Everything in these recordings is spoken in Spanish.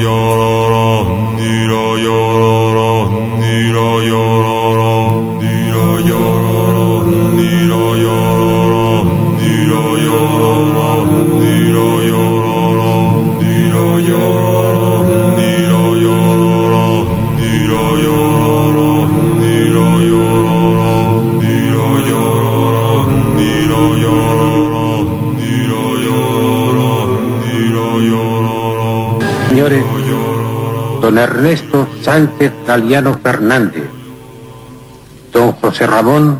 don Sánchez Galiano Fernández, don José Ramón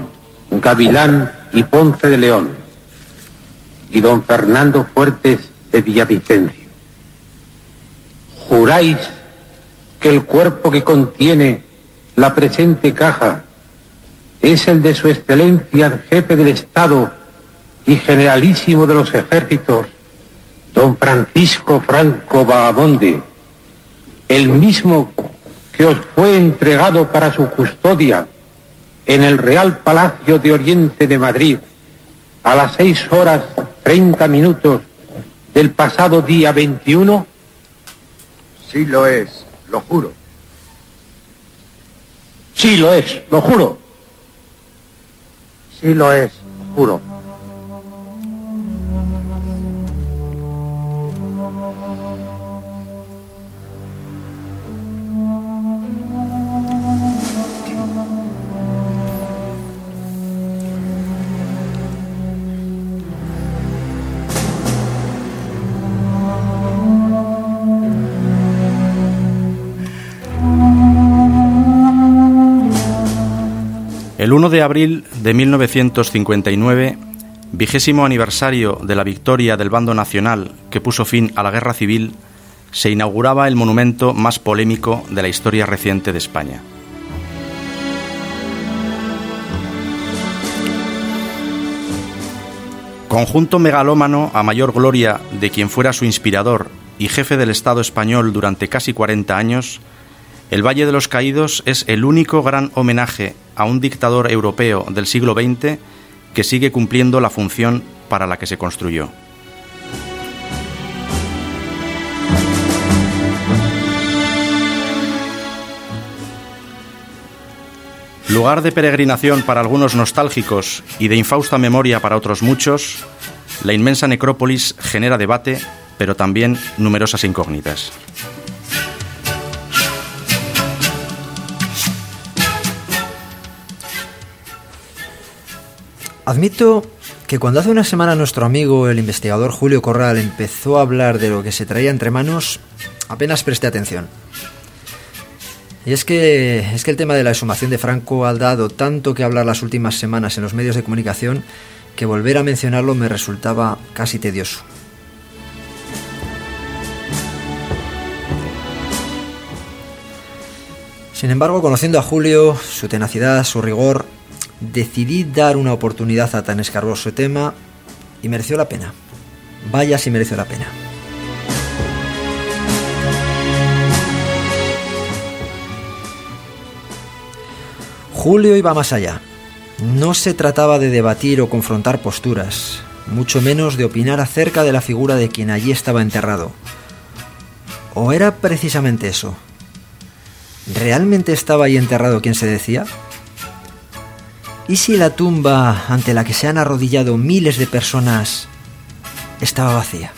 Gavilán y Ponce de León, y don Fernando Fuertes de Villavicencio. ¿Juráis que el cuerpo que contiene la presente caja es el de su excelencia el jefe del Estado y generalísimo de los ejércitos, don Francisco Franco Bahamonde, el mismo que os fue entregado para su custodia en el Real Palacio de Oriente de Madrid a las seis horas treinta minutos del pasado día 21? Sí lo es, lo juro. Sí lo es, lo juro. Sí lo es, juro. De abril de 1959, vigésimo aniversario de la victoria del bando nacional que puso fin a la guerra civil, se inauguraba el monumento más polémico de la historia reciente de España. Conjunto megalómano a mayor gloria de quien fuera su inspirador y jefe del Estado español durante casi 40 años, el Valle de los Caídos es el único gran homenaje a un dictador europeo del siglo XX que sigue cumpliendo la función para la que se construyó. Lugar de peregrinación para algunos nostálgicos y de infausta memoria para otros muchos, la inmensa necrópolis genera debate, pero también numerosas incógnitas. Admito que cuando hace una semana nuestro amigo, el investigador Julio Corral, empezó a hablar de lo que se traía entre manos, apenas presté atención. Y es que, es que el tema de la exhumación de Franco ha dado tanto que hablar las últimas semanas en los medios de comunicación que volver a mencionarlo me resultaba casi tedioso. Sin embargo, conociendo a Julio, su tenacidad, su rigor, decidí dar una oportunidad a tan escarboso tema y mereció la pena. Vaya si mereció la pena. Julio iba más allá. No se trataba de debatir o confrontar posturas, mucho menos de opinar acerca de la figura de quien allí estaba enterrado. ¿O era precisamente eso? ¿Realmente estaba ahí enterrado quien se decía? ¿Y si la tumba ante la que se han arrodillado miles de personas estaba vacía?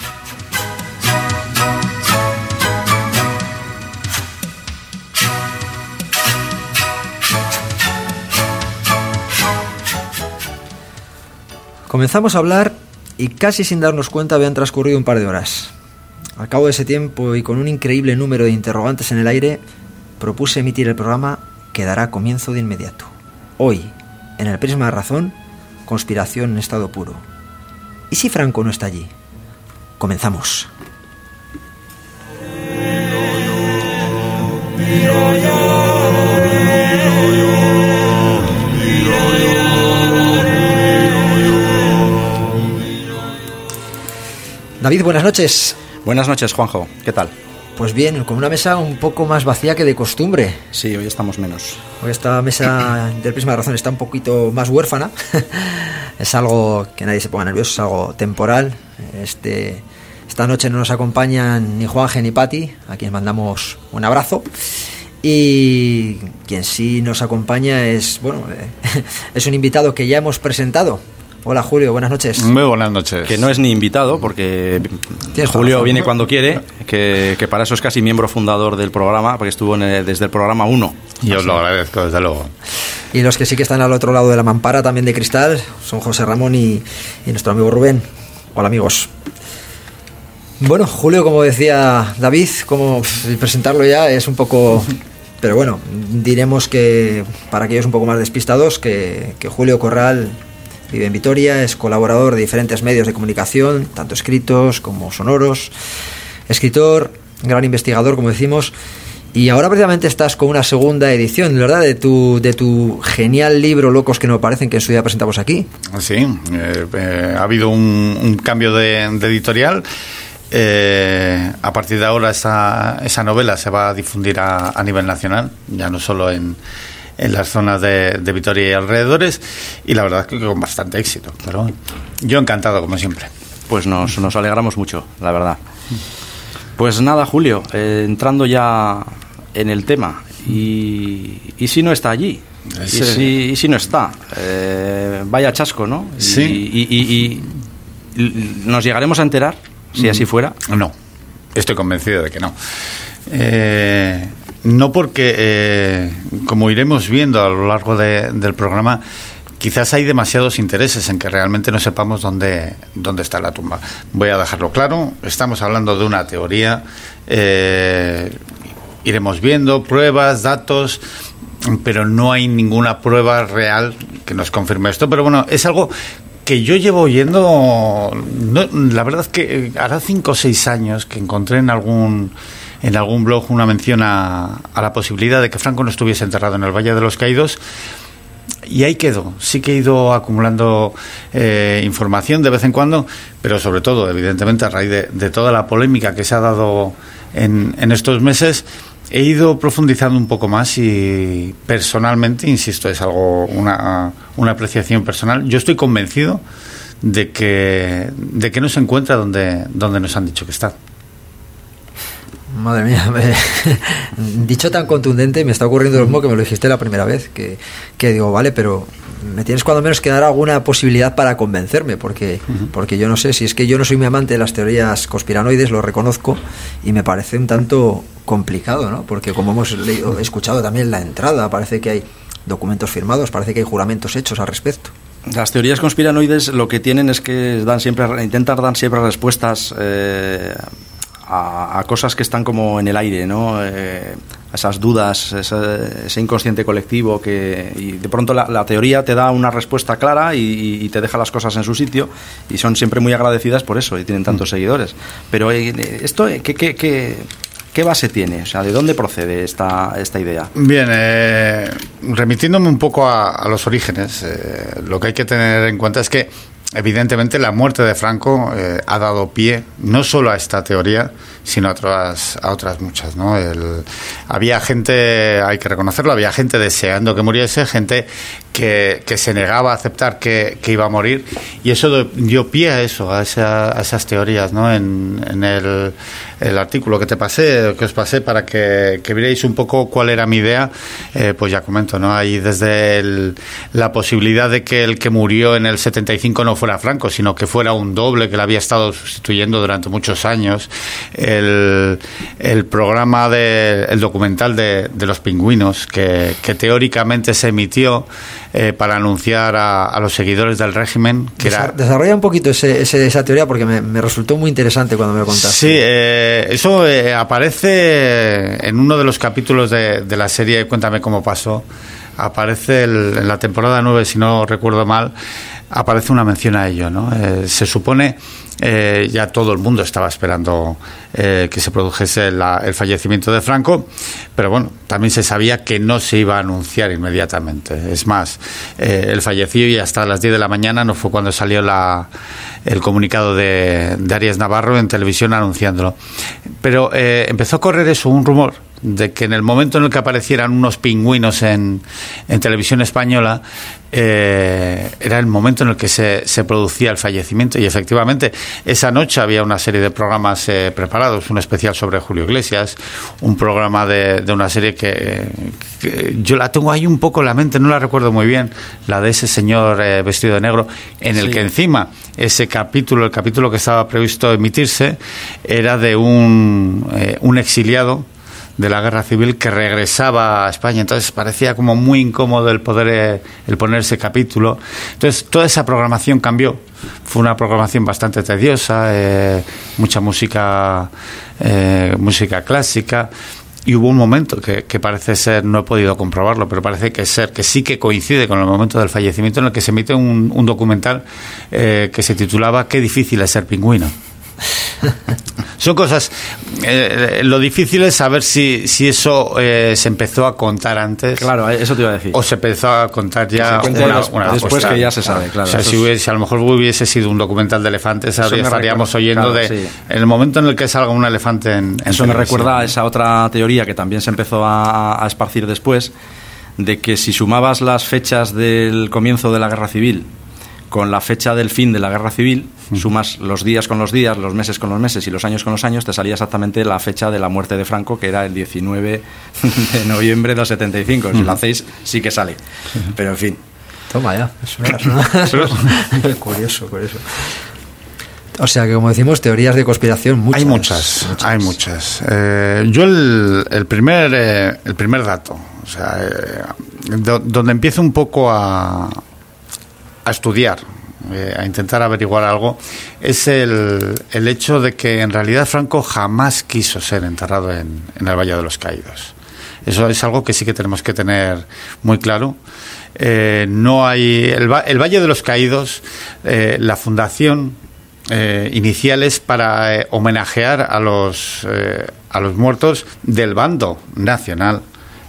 Comenzamos a hablar y casi sin darnos cuenta habían transcurrido un par de horas. Al cabo de ese tiempo y con un increíble número de interrogantes en el aire, propuse emitir el programa que dará comienzo de inmediato. Hoy, en el prisma de razón, conspiración en estado puro. ¿Y si Franco no está allí? Comenzamos. David, buenas noches. Buenas noches, Juanjo. ¿Qué tal? Pues bien, con una mesa un poco más vacía que de costumbre. Sí, hoy estamos menos. Hoy esta mesa del Prisma de Razón está un poquito más huérfana. es algo que nadie se ponga nervioso, es algo temporal. Este, Esta noche no nos acompañan ni Juanje ni Pati, a quienes mandamos un abrazo. Y quien sí nos acompaña es, bueno, es un invitado que ya hemos presentado. Hola Julio, buenas noches. Muy buenas noches. Que no es ni invitado, porque Julio viene cuando quiere, que, para eso es casi miembro fundador del programa, porque estuvo desde el programa 1. Y os lo agradezco, desde luego. Y los que sí que están al otro lado de la mampara, también de cristal, son José Ramón y, y nuestro amigo Rubén. Hola amigos. Bueno, Julio, como decía David, como presentarlo ya es un poco pero bueno, diremos que para aquellos un poco más despistados, que, Julio Corral vive en Vitoria, es colaborador de diferentes medios de comunicación, tanto escritos como sonoros, escritor, gran investigador, como decimos, y ahora precisamente estás con una segunda edición, ¿verdad? De tu, de tu genial libro Locos que no parecen que en su día presentamos aquí. Sí, eh, eh, ha habido un, cambio de editorial eh, a partir de ahora esa, esa novela se va a difundir a, nivel nacional, ya no solo en, en las zonas de, de, Vitoria y alrededores, y la verdad es que con bastante éxito. Pero yo encantado, como siempre. Pues nos, nos alegramos mucho, la verdad. Pues nada, Julio, eh, entrando ya en el tema, y, y si no está allí, ¿Y, si, y si, no está, eh, vaya chasco, ¿no? Sí. y, nos llegaremos a enterar si así mm. fuera? No, estoy convencido de que no. Eh, no porque, eh, como iremos viendo a lo largo del programa, quizás hay demasiados intereses en que realmente no sepamos dónde, dónde está la tumba. Voy a dejarlo claro, estamos hablando de una teoría, eh, iremos viendo pruebas, datos, pero no hay ninguna prueba real que nos confirme esto. Pero bueno, es algo que yo llevo oyendo, la verdad que hará cinco o seis años que encontré en algún en algún blog una mención a, la posibilidad de que Franco no estuviese enterrado en el Valle de los Caídos. Y ahí quedó. Sí que he ido acumulando eh, información de vez en cuando, pero sobre todo, evidentemente, a raíz de, toda la polémica que se ha dado en, en estos meses, he ido profundizando un poco más y personalmente, insisto, es algo, una, una apreciación personal. Yo estoy convencido de que, de que no se encuentra donde, donde nos han dicho que está. Madre mía, dicho tan contundente, me está ocurriendo lo mismo que me lo dijiste la primera vez, que, que digo, vale, pero me tienes cuando menos que dar alguna posibilidad para convencerme, porque, porque yo no sé, si es que yo no soy muy amante de las teorías conspiranoides, lo reconozco, y me parece un tanto complicado, ¿no? Porque como hemos leído, escuchado también la entrada, parece que hay documentos firmados, parece que hay juramentos hechos al respecto. Las teorías conspiranoides lo que tienen es que dan siempre, intentan dar siempre respuestas eh, a, cosas que están como en el aire, ¿no? Eh, esas dudas, ese, inconsciente colectivo que y de pronto la, teoría te da una respuesta clara y, te deja las cosas en su sitio y son siempre muy agradecidas por eso y tienen tantos mm. seguidores. Pero eh, esto, eh, ¿qué, qué, qué, qué base tiene? O sea, ¿de dónde procede esta, esta idea? Bien, eh, remitiéndome un poco a, los orígenes, lo que hay que tener en cuenta es que evidentemente la muerte de Franco ha dado pie no solo a esta teoría, sino a otras, a otras muchas. ¿no? había gente, hay que reconocerlo, había gente deseando que muriese, gente que, que se negaba a aceptar que, que, iba a morir, y eso dio pie a eso, a, a esas teorías. ¿no? En, en el, el, artículo que te pasé, que os pasé para que, que vierais un poco cuál era mi idea, eh, pues ya comento, ¿no? hay desde la posibilidad de que el que murió en el 75 no fuera Franco, sino que fuera un doble que le había estado sustituyendo durante muchos años el, programa, de, el documental de, los pingüinos, que, teóricamente se emitió eh, para anunciar a, los seguidores del régimen. Que era... Desarrolla un poquito esa teoría porque me, resultó muy interesante cuando me lo contaste. Sí, eh, eso eh, aparece en uno de los capítulos de, la serie Cuéntame cómo pasó. Aparece en la temporada 9, si no recuerdo mal, aparece una mención a ello. ¿no? se supone eh, ya todo el mundo estaba esperando eh, que se produjese el fallecimiento de Franco, pero bueno, también se sabía que no se iba a anunciar inmediatamente. Es más, eh, él falleció y hasta las 10 de la mañana no fue cuando salió la, el comunicado de, de Arias Navarro en televisión anunciándolo. Pero empezó a correr eso, un rumor de que en el momento en el que aparecieran unos pingüinos en, en televisión española, eh, era el momento en el que se, se, producía el fallecimiento y efectivamente esa noche había una serie de programas eh, preparados, un especial sobre Julio Iglesias, un programa de, de una serie que, que, yo la tengo ahí un poco en la mente, no la recuerdo muy bien, la de ese señor eh, vestido de negro, en el sí. que encima ese capítulo, el capítulo que estaba previsto emitirse, era de un, eh, un exiliado de la guerra civil que regresaba a España. Entonces parecía como muy incómodo el poder eh, el poner ese capítulo. Entonces toda esa programación cambió. Fue una programación bastante tediosa, eh, mucha música, eh, música clásica. Y hubo un momento que, que, parece ser, no he podido comprobarlo, pero parece que ser que sí que coincide con el momento del fallecimiento en el que se emite un, un documental que se titulaba Qué difícil es ser pingüino. Son cosas. Eh, lo difícil es saber si, si eso eh, se empezó a contar antes. Claro, eso te iba a decir. O se empezó a contar ya una, una, después postal. que ya se sabe, claro. O sea, si, hubiese, si, a lo mejor hubiese sido un documental de elefantes, ahora estaríamos recuerda, oyendo claro, de. Sí. En el momento en el que salga un elefante en. en eso me recuerda a esa otra teoría que también se empezó a, a esparcir después, de que si sumabas las fechas del comienzo de la guerra civil con la fecha del fin de la guerra civil, sumas los días con los días, los meses con los meses y los años con los años, te salía exactamente la fecha de la muerte de Franco, que era el 19 de noviembre del 75. Si lo hacéis, sí que sale. Pero en fin. Toma ya, eso es curioso, curioso. O sea que, como decimos, teorías de conspiración, muchas. Hay muchas, muchas. hay muchas. Eh, yo el, el primer, eh, el primer dato, o sea, eh, do, donde empiezo un poco a, a estudiar, eh, a intentar averiguar algo, es el, el, hecho de que en realidad Franco jamás quiso ser enterrado en, el Valle de los Caídos. Eso es algo que sí que tenemos que tener muy claro. Eh, no hay el, el, Valle de los Caídos, eh, la fundación eh, inicial es para homenajear a los a los muertos del bando nacional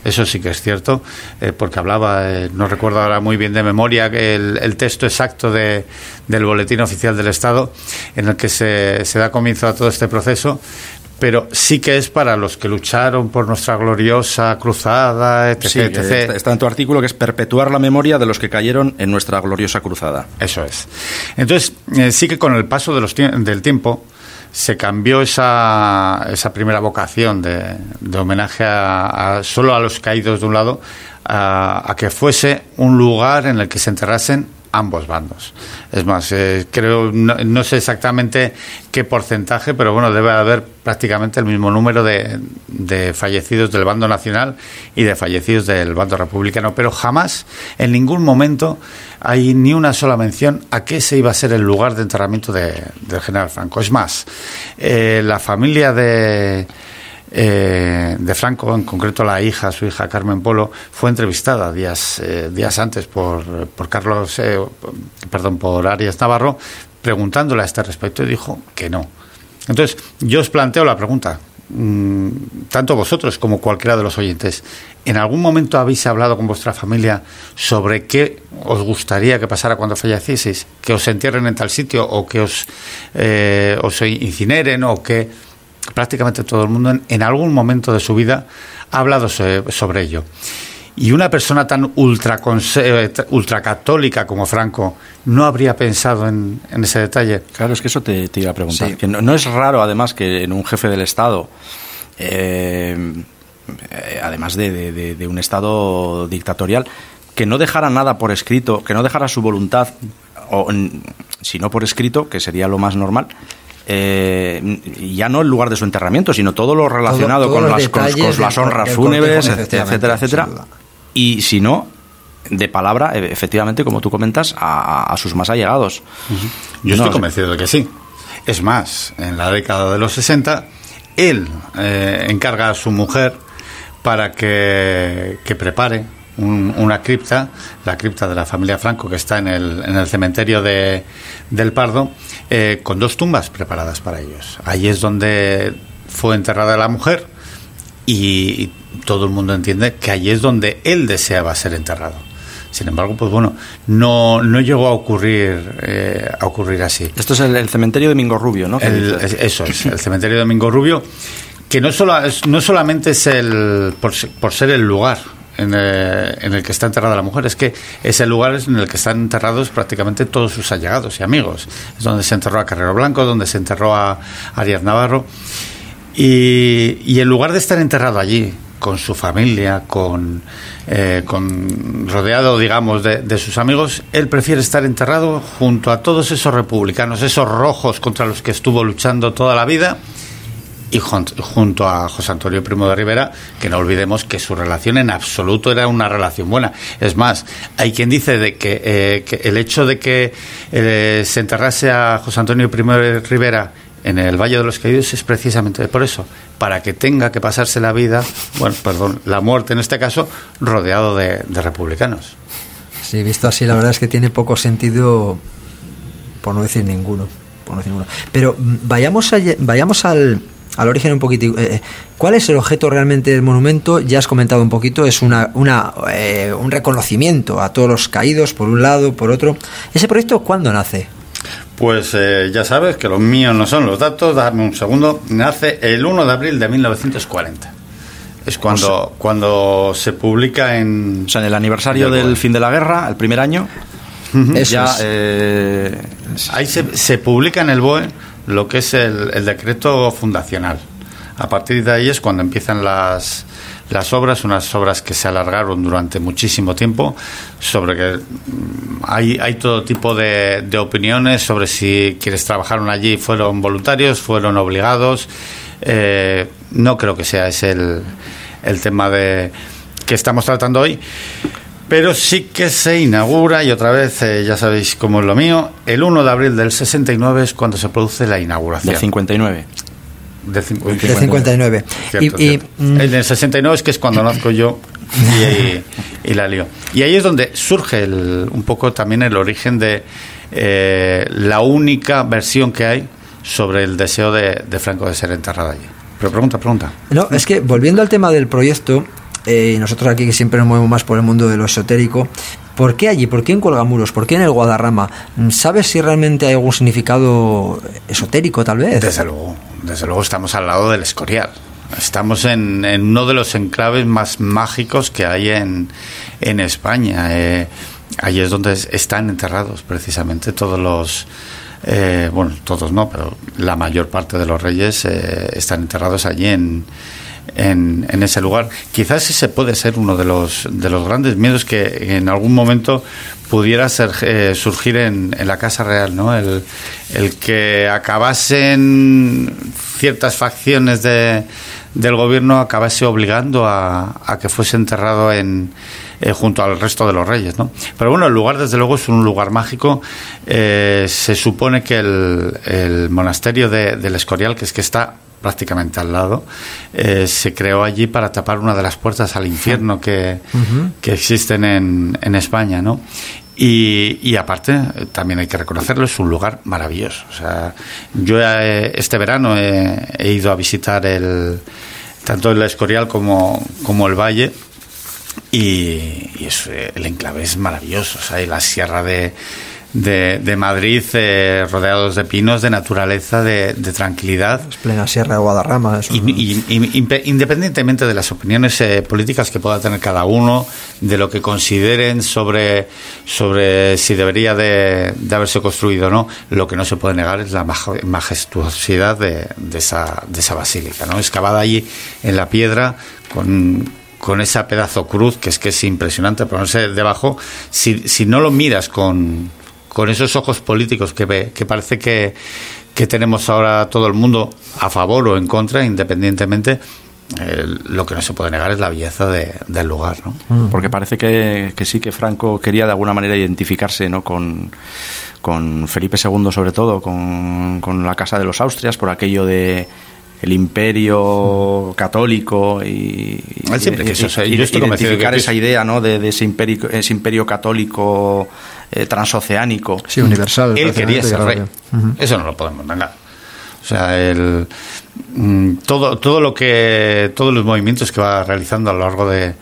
eso sí que es cierto, eh, porque hablaba, eh, no recuerdo ahora muy bien de memoria, el, el texto exacto de, del Boletín Oficial del Estado en el que se, se da comienzo a todo este proceso, pero sí que es para los que lucharon por nuestra gloriosa cruzada, etc. Sí, etc. Está en tu artículo que es perpetuar la memoria de los que cayeron en nuestra gloriosa cruzada. Eso es. Entonces, eh, sí que con el paso de los del tiempo se cambió esa, esa primera vocación de, de homenaje a, a, solo a los caídos de un lado a, a que fuese un lugar en el que se enterrasen ambos bandos. Es más, eh, creo, no, sé exactamente qué porcentaje, pero bueno, debe haber prácticamente el mismo número de, de, fallecidos del bando nacional y de fallecidos del bando republicano, pero jamás, en ningún momento, hay ni una sola mención a qué se iba a ser el lugar de enterramiento de, del general Franco. Es más, eh, la familia de eh, de Franco, en concreto la hija, su hija Carmen Polo, fue entrevistada días, eh, días antes por, por Carlos, eh, perdón, por Arias Navarro, preguntándole a este respecto y dijo que no. Entonces, yo os planteo la pregunta, mmm, tanto vosotros como cualquiera de los oyentes, ¿en algún momento habéis hablado con vuestra familia sobre qué os gustaría que pasara cuando fallecieseis? ¿Que os entierren en tal sitio o que os, os incineren o que prácticamente todo el mundo en, en, algún momento de su vida ha hablado sobre, sobre ello. Y una persona tan ultra, ultracatólica como Franco no habría pensado en, en, ese detalle. Claro, es que eso te, te iba a preguntar. Sí. Que no, no, es raro, además, que en un jefe del Estado, eh, además de, de, de, un Estado dictatorial, que no dejara nada por escrito, que no dejara su voluntad, o si no por escrito, que sería lo más normal, eh, ya no el lugar de su enterramiento, sino todo lo relacionado todo, con, las, con, con, las honras fúnebres, etcétera, etcétera. Y si no, de palabra, e, efectivamente, como tú comentas, a, a sus más allegados. Uh -huh. Yo no, estoy convencido de que sí. Es más, en la década de los 60, él eh, encarga a su mujer para que, que prepare un, una cripta, la cripta de la familia Franco, que está en el, en el cementerio de, del Pardo, eh, con dos tumbas preparadas para ellos. Ahí es donde fue enterrada la mujer y todo el mundo entiende que ahí es donde él deseaba ser enterrado. Sin embargo, pues bueno, no, no llegó a ocurrir eh, a ocurrir así. Esto es el, el cementerio de Mingo Rubio, ¿no? El, eso es, el cementerio de Mingo Rubio que no, solo, no solamente es el por, por ser el lugar en el, en el, que está enterrada la mujer, es que es el lugar en el que están enterrados prácticamente todos sus allegados y amigos. Es donde se enterró a Carrero Blanco, donde se enterró a Arias Navarro. Y, y en lugar de estar enterrado allí, con su familia, con, eh, con rodeado, digamos, de, de, sus amigos, él prefiere estar enterrado junto a todos esos republicanos, esos rojos contra los que estuvo luchando toda la vida, y junto a José Antonio Primo de Rivera, que no olvidemos que su relación en absoluto era una relación buena. Es más, hay quien dice de que, eh, el hecho de que eh, se enterrase a José Antonio Primo de Rivera en el Valle de los Caídos es precisamente por eso, para que tenga que pasarse la vida, bueno, perdón, la muerte en este caso, rodeado de, de republicanos. Sí, visto así, la verdad es que tiene poco sentido, por no decir ninguno. Por no decir ninguno. Pero mm, vayamos, a, vayamos al, al origen un poquito. Eh, ¿Cuál es el objeto realmente del monumento? Ya has comentado un poquito, es una, una eh, un reconocimiento a todos los caídos, por un lado, por otro. ¿Ese proyecto cuándo nace? Pues eh, ya sabes que los míos no son los datos, dame un segundo. Nace el 1 de abril de 1940. Es cuando, o sea, cuando se publica en... O sea, en el aniversario del fin de la guerra, el primer año, uh -huh. ya... Es. Eh, Ahí se, se, publica en el BOE lo que es el, el, decreto fundacional. A partir de ahí es cuando empiezan las, las obras, unas obras que se alargaron durante muchísimo tiempo, sobre que hay, hay todo tipo de, de opiniones sobre si quienes trabajaron allí fueron voluntarios, fueron obligados. Eh, no creo que sea ese el, el tema de que estamos tratando hoy. Pero sí que se inaugura, y otra vez, eh, ya sabéis cómo es lo mío, el 1 de abril del 69 es cuando se produce la inauguración. Del 59. De, de 59. Cierto, y, cierto. Y, el del 69 es que es cuando nazco yo y, y, y, la lío. Y ahí es donde surge el, un poco también el origen de eh, la única versión que hay sobre el deseo de, de Franco de ser enterrado allí. Pero pregunta, pregunta. No, es que volviendo al tema del proyecto, eh, nosotros aquí que siempre nos movemos más por el mundo de lo esotérico, ¿por qué allí? ¿Por qué en Colgamuros? ¿Por qué en el Guadarrama? ¿Sabes si realmente hay algún significado esotérico tal vez? Desde luego, desde luego estamos al lado del Escorial. Estamos en, uno de los enclaves más mágicos que hay en, en España. Eh, ahí es donde están enterrados precisamente todos los... Eh, bueno, todos no, pero la mayor parte de los reyes eh, están enterrados allí en, en, en, ese lugar. Quizás ese puede ser uno de los, de los grandes miedos que en algún momento pudiera ser, eh, surgir en, en, la Casa Real, ¿no? El, el, que acabasen ciertas facciones de, del gobierno acabase obligando a, a que fuese enterrado en, eh, junto al resto de los reyes, ¿no? Pero bueno, el lugar desde luego es un lugar mágico. Eh, se supone que el, el monasterio de, del Escorial, que es que está prácticamente al lado, eh, se creó allí para tapar una de las puertas al infierno que, uh -huh. que existen en, en, España, ¿no? Y, y, aparte, también hay que reconocerlo, es un lugar maravilloso. O sea, yo eh, este verano he, he, ido a visitar el, tanto el Escorial como, como el Valle. Y, y es, el enclave es maravilloso. O sea, y la sierra de, de, de Madrid eh, rodeados de pinos, de naturaleza, de, de tranquilidad. Es plena Sierra de Guadarrama. Y, y, y, independientemente de las opiniones eh, políticas que pueda tener cada uno, de lo que consideren sobre, sobre si debería de, de haberse construido o no, lo que no se puede negar es la majestuosidad de, de, esa, de esa basílica, ¿no? excavada allí en la piedra con con esa pedazo cruz que es que es impresionante ponerse debajo si, si no lo miras con, con esos ojos políticos que, ve, que parece que, que, tenemos ahora todo el mundo a favor o en contra, independientemente, eh, lo que no se puede negar es la belleza de, del lugar. ¿no? Porque parece que, que, sí que Franco quería de alguna manera identificarse ¿no? con, con Felipe II, sobre todo, con, con la Casa de los Austrias, por aquello de el imperio católico y, siempre y, quiso, y, yo estoy identificar esa idea ¿no? de, de ese, imperio, ese imperio católico eh, transoceánico. Sí, universal. Él quería ser rey. Uh -huh. Eso no lo podemos negar. O sea, el, mm, todo, todo lo que, todos los movimientos que va realizando a lo largo de,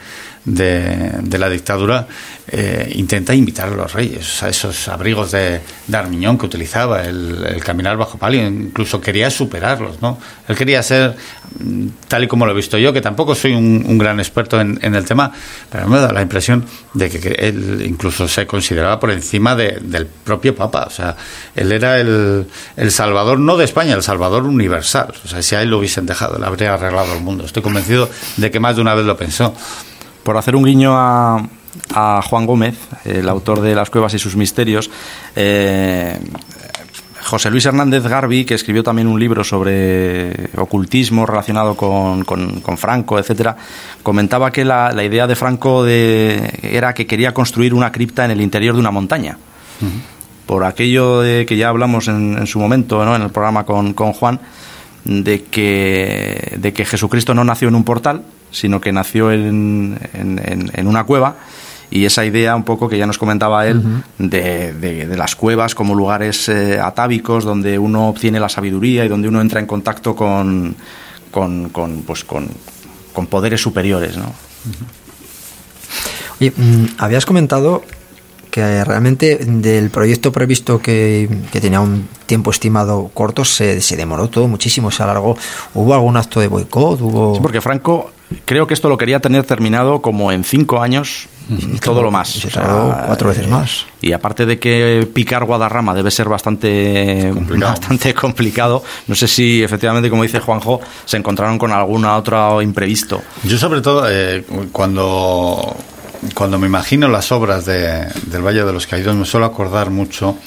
de, de la dictadura eh, intenta invitar a los reyes, a esos abrigos de, de Armiñón que utilizaba, el, el, caminar bajo palio, incluso quería superarlos, ¿no? Él quería ser, tal y como lo he visto yo, que tampoco soy un, gran experto en, el tema, pero me da la impresión de que, él incluso se consideraba por encima del propio Papa. O sea, él era el, el, salvador, no de España, el salvador universal. O sea, si a él lo hubiesen dejado, le habría arreglado el mundo. Estoy convencido de que más de una vez lo pensó. Por hacer un guiño a, a Juan Gómez, el autor de Las cuevas y sus misterios, eh, José Luis Hernández Garbi, que escribió también un libro sobre ocultismo relacionado con, Franco, etcétera, comentaba que la, idea de Franco era que quería construir una cripta en el interior de una montaña. Por aquello de que ya hablamos en, su momento, ¿no? en el programa con, Juan, de que, de que Jesucristo no nació en un portal, sino que nació en, en una cueva y esa idea un poco que ya nos comentaba él de, de, las cuevas como lugares eh, atávicos donde uno obtiene la sabiduría y donde uno entra en contacto con, con, con pues con, con, poderes superiores. ¿no? Mm, habías comentado que realmente del proyecto previsto que, que tenía un tiempo estimado corto se, se, demoró todo muchísimo, se alargó. ¿Hubo algún acto de boicot? ¿Hubo... Sí, porque Franco creo que esto lo quería tener terminado como en cinco años todo lo más. cuatro veces más. Y aparte de que picar Guadarrama debe ser bastante complicado. bastante complicado, no sé si efectivamente, como dice Juanjo, se encontraron con algún otro imprevisto. Yo sobre todo, eh, cuando, cuando me imagino las obras de, del Valle de los Caídos, me suelo acordar mucho,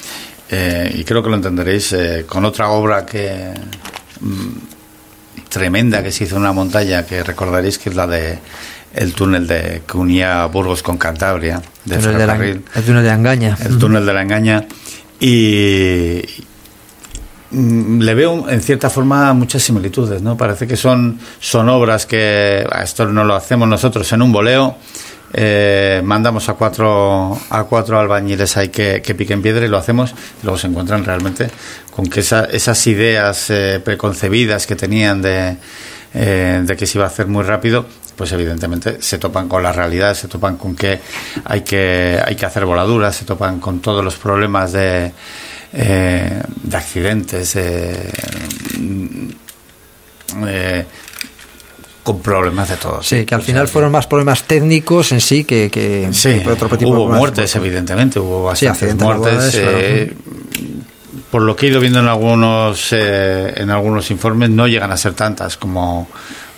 eh, y creo que lo entenderéis, eh, con otra obra que... Mm, tremenda que se hizo en una montaña que recordaréis que es la de el túnel de que unía Burgos con Cantabria, de el, túnel de la Engaña. El túnel de la Engaña. Y mm, le veo en cierta forma muchas similitudes, ¿no? Parece que son, son obras que esto no lo hacemos nosotros en un boleo. Eh, mandamos a cuatro a cuatro albañiles ahí que, que, piquen piedra y lo hacemos y luego se encuentran realmente con que esas ideas eh, preconcebidas que tenían de, eh, de que se iba a hacer muy rápido pues evidentemente se topan con la realidad, se topan con que hay que, hay que hacer voladuras, se topan con todos los problemas de, eh, de accidentes, eh, eh, con problemas de todos. Sí, que al final fueron más problemas técnicos en sí que, que, sí, otro tipo hubo muertes, evidentemente, hubo bastantes muertes. por lo que he ido viendo en algunos en algunos informes, no llegan a ser tantas como,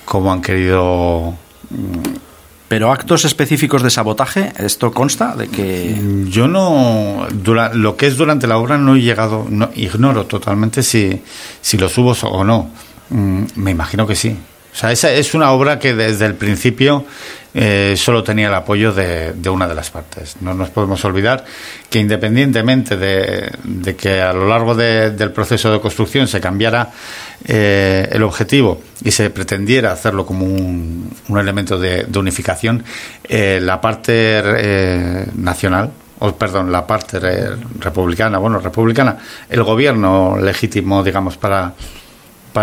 como han querido pero actos específicos de sabotaje, ¿esto consta de que...? Mm, yo no... lo que es durante la obra no he llegado... No, ignoro totalmente si, si los hubo o no. Mm, me imagino que sí. O sea, esa es una obra que desde el principio eh, solo tenía el apoyo de, una de las partes. No nos podemos olvidar que independientemente de, que a lo largo del proceso de construcción se cambiara eh, el objetivo y se pretendiera hacerlo como un, elemento de, unificación, eh, la parte nacional, o perdón, la parte republicana, bueno, republicana, el gobierno legítimo, digamos, para,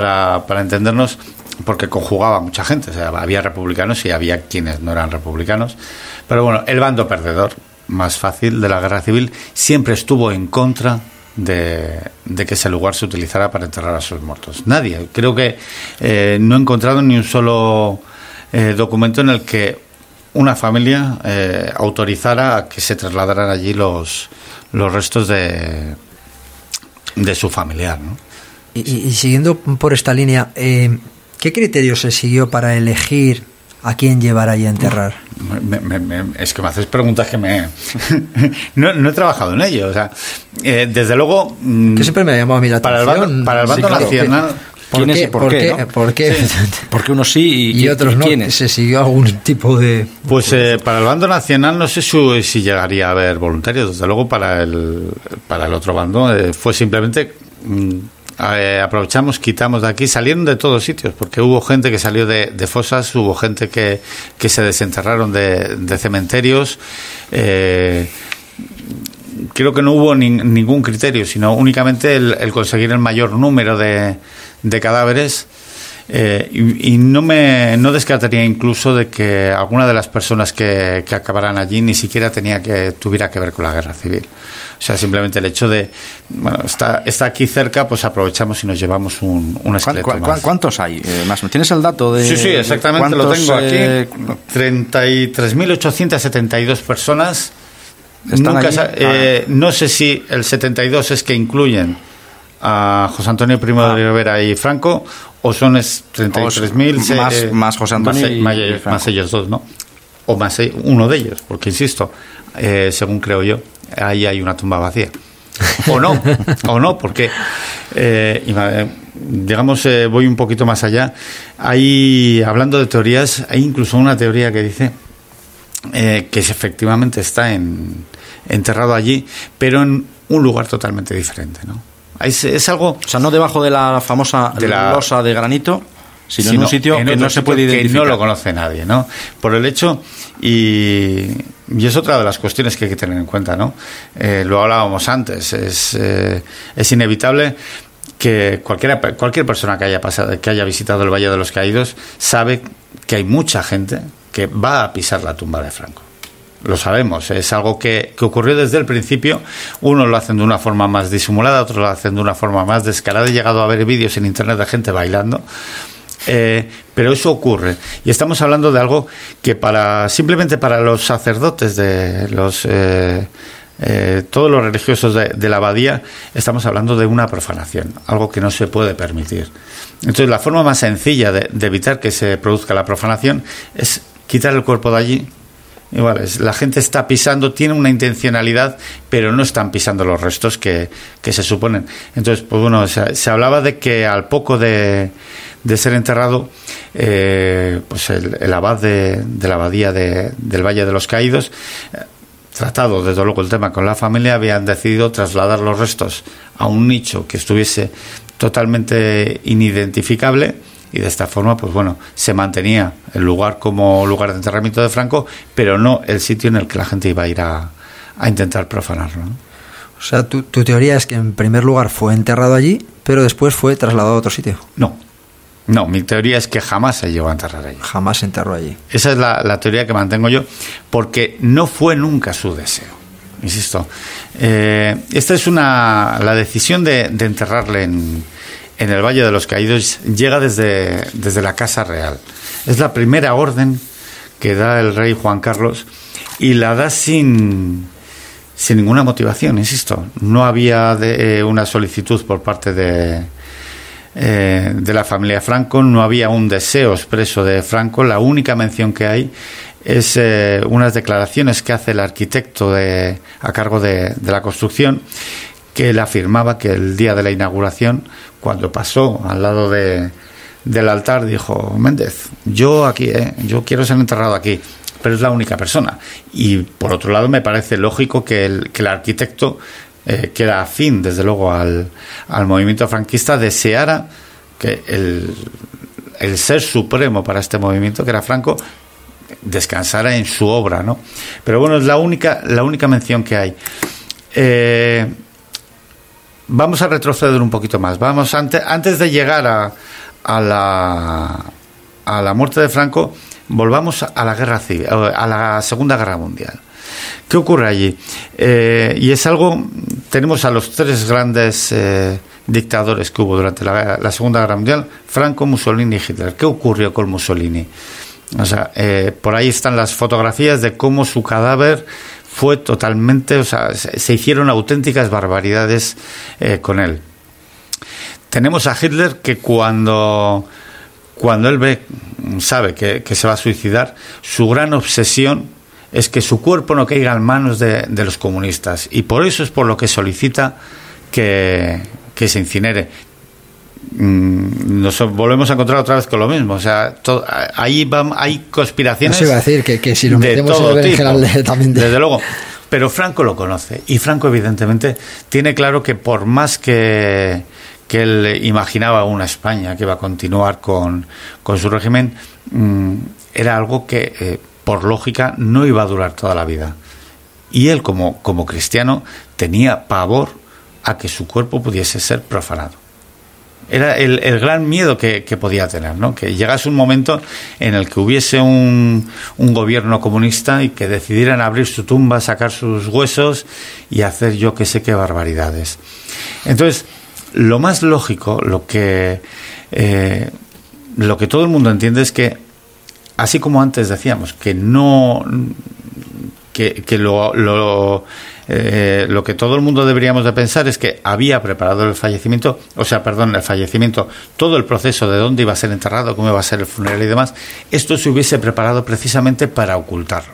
para, entendernos, porque conjugaba mucha gente, o sea, había republicanos y había quienes no eran republicanos, pero bueno, el bando perdedor más fácil de la guerra civil siempre estuvo en contra de, que ese lugar se utilizara para enterrar a sus muertos. Nadie, creo que eh, no he encontrado ni un solo eh, documento en el que una familia eh, autorizara a que se trasladaran allí los, los restos de, de su familiar. ¿no? Y, y, siguiendo por esta línea, ¿Qué criterio se siguió para elegir a quién llevar ahí a enterrar? es que me haces preguntas que me... no, he trabajado en ello. O sea, eh, desde luego... Mm, que siempre me ha llamado a mí la para atención. El bando, para el bando nacional... ¿Por qué? ¿Por, qué? ¿Por qué? Porque unos sí y, otros no. ¿Se siguió algún tipo de...? Pues eh, para el bando nacional no sé si, llegaría a haber voluntarios. Desde luego para el, para el otro bando eh, fue simplemente mm, eh, aprovechamos, quitamos de aquí, salieron de todos sitios, porque hubo gente que salió de, fosas, hubo gente que, que se desenterraron de, cementerios. Eh, creo que no hubo ningún criterio, sino únicamente el, conseguir el mayor número de, de cadáveres Eh, y, no me no descartaría incluso de que alguna de las personas que, que acabaran allí ni siquiera tenía que tuviera que ver con la guerra civil. O sea, simplemente el hecho de, bueno, está, está aquí cerca, pues aprovechamos y nos llevamos un, un esqueleto más. ¿Cuántos hay? Eh, más, ¿Tienes el dato de...? Sí, sí, exactamente, lo tengo aquí. Eh, 33.872 personas. Nunca eh, ah. no sé si el 72 es que incluyen a José Antonio Primo de ah. Rivera y Franco o son 33.000 más, eh, más José Antonio más, más, ellos dos, ¿no? O más e, uno de ellos, porque insisto, eh, según creo yo, ahí hay una tumba vacía. O no, o no, porque, eh, digamos, eh, voy un poquito más allá. Hay, hablando de teorías, hay incluso una teoría que dice eh, que efectivamente está en, enterrado allí, pero en un lugar totalmente diferente, ¿no? Es, algo... O sea, no debajo de la famosa de la, losa de granito, sino, en un sitio que no se puede identificar. Que no lo conoce nadie, ¿no? Por el hecho, y, y, es otra de las cuestiones que hay que tener en cuenta, ¿no? Eh, lo hablábamos antes, es, eh, es inevitable que cualquiera, cualquier persona que haya, pasado, que haya visitado el Valle de los Caídos sabe que hay mucha gente que va a pisar la tumba de Franco. Lo sabemos, es algo que, que, ocurrió desde el principio. Unos lo hacen de una forma más disimulada, otros lo hacen de una forma más descarada. He llegado a ver vídeos en internet de gente bailando. Eh, pero eso ocurre. Y estamos hablando de algo que para simplemente para los sacerdotes de los eh, eh, todos los religiosos de, la abadía, estamos hablando de una profanación, algo que no se puede permitir. Entonces, la forma más sencilla de, evitar que se produzca la profanación es quitar el cuerpo de allí. Igual, la gente está pisando, tiene una intencionalidad, pero no están pisando los restos que, se suponen. Entonces, pues bueno, se hablaba de que al poco de, de ser enterrado, eh, pues el, abad de, la abadía del Valle de los Caídos, eh, tratado desde luego el tema con la familia, habían decidido trasladar los restos a un nicho que estuviese totalmente inidentificable y de esta forma, pues bueno, se mantenía el lugar como lugar de enterramiento de Franco, pero no el sitio en el que la gente iba a ir a, intentar profanarlo. O sea, tu, tu teoría es que en primer lugar fue enterrado allí, pero después fue trasladado a otro sitio. No, no, mi teoría es que jamás se llegó a enterrar allí. Jamás se enterró allí. Esa es la, teoría que mantengo yo, porque no fue nunca su deseo. Insisto, eh, esta es una. La decisión de, enterrarle en, en, el Valle de los Caídos llega desde, desde la Casa Real. Es la primera orden que da el rey Juan Carlos y la da sin, sin ninguna motivación, insisto. No había de, eh, una solicitud por parte de, eh, de la familia Franco, no había un deseo expreso de Franco, la única mención que hay es eh, unas declaraciones que hace el arquitecto de, a cargo de, la construcción, que él afirmaba que el día de la inauguración, cuando pasó al lado de, del altar, dijo, Méndez, yo aquí, eh, yo quiero ser enterrado aquí, pero es la única persona. Y por otro lado, me parece lógico que el, que el arquitecto eh, que era afín, desde luego, al, al movimiento franquista, deseara que el, el, ser supremo para este movimiento, que era Franco, descansara en su obra, ¿no? Pero bueno, es la única, la única mención que hay. Eh, vamos a retroceder un poquito más. Vamos antes, antes de llegar a, a, la, a la muerte de Franco, volvamos a la guerra civil, a la Segunda Guerra Mundial. ¿Qué ocurre allí? Eh, y es algo, tenemos a los tres grandes eh, dictadores que hubo durante la, Segunda Guerra Mundial, Franco, Mussolini y Hitler. ¿Qué ocurrió con Mussolini? O sea, eh, por ahí están las fotografías de cómo su cadáver fue totalmente, o sea, se hicieron auténticas barbaridades con él. Tenemos a Hitler que cuando, cuando él ve, sabe que, que se va a suicidar, su gran obsesión es que su cuerpo no caiga en manos de, los comunistas. Y por eso es por lo que solicita que, se incinere. Mm, nos volvemos a encontrar otra vez con lo mismo. O sea, ahí hay conspiraciones. Eso iba a decir que, si lo metemos en el general también. Desde luego. Pero Franco lo conoce. Y Franco, evidentemente, tiene claro que por más que, que él imaginaba una España que iba a continuar con, con su régimen, mm, era algo que. Eh, por lógica, no iba a durar toda la vida. Y él, como, como cristiano, tenía pavor a que su cuerpo pudiese ser profanado. Era el, gran miedo que, podía tener, ¿no? Que llegase un momento en el que hubiese un, un, gobierno comunista y que decidieran abrir su tumba, sacar sus huesos y hacer yo que sé qué barbaridades. Entonces, lo más lógico, lo que, eh, lo que todo el mundo entiende es que, así como antes decíamos, que no que, que lo, lo eh, lo que todo el mundo deberíamos de pensar es que había preparado el fallecimiento, o sea, perdón, el fallecimiento, todo el proceso de dónde iba a ser enterrado, cómo iba a ser el funeral y demás, esto se hubiese preparado precisamente para ocultarlo.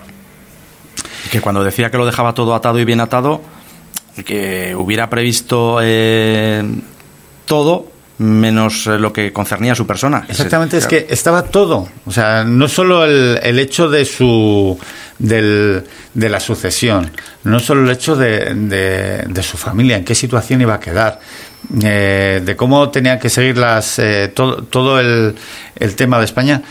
Que cuando decía que lo dejaba todo atado y bien atado, que hubiera previsto eh, todo menos eh, lo que concernía a su persona. Exactamente, es que estaba todo. O sea, no solo el, el hecho de su del, de la sucesión, no solo el hecho de, de, su familia, en qué situación iba a quedar, eh, de cómo tenía que seguir las, eh, todo, todo el, el, tema de España,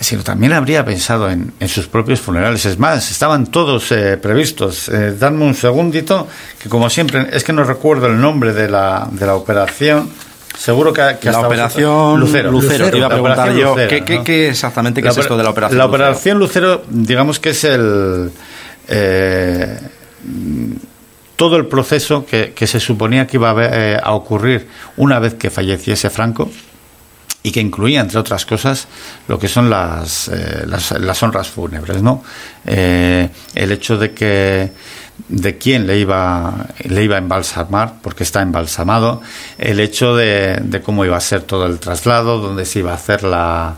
sino también habría pensado en, en, sus propios funerales. Es más, estaban todos previstos. dadme un segundito, que como siempre, es que no recuerdo el nombre de la, de la operación. Seguro que, la operación Lucero. Lucero, te iba a preguntar yo, ¿qué, exactamente qué es esto de la operación La operación Lucero, digamos que es el eh, todo el proceso que, se suponía que iba a, eh, a, ocurrir una vez que falleciese Franco y que incluía, entre otras cosas, lo que son las, eh, las, las, honras fúnebres, ¿no? el hecho de que de quién le iba, le iba a embalsamar, porque está embalsamado, el hecho de, de, cómo iba a ser todo el traslado, dónde se iba a hacer la,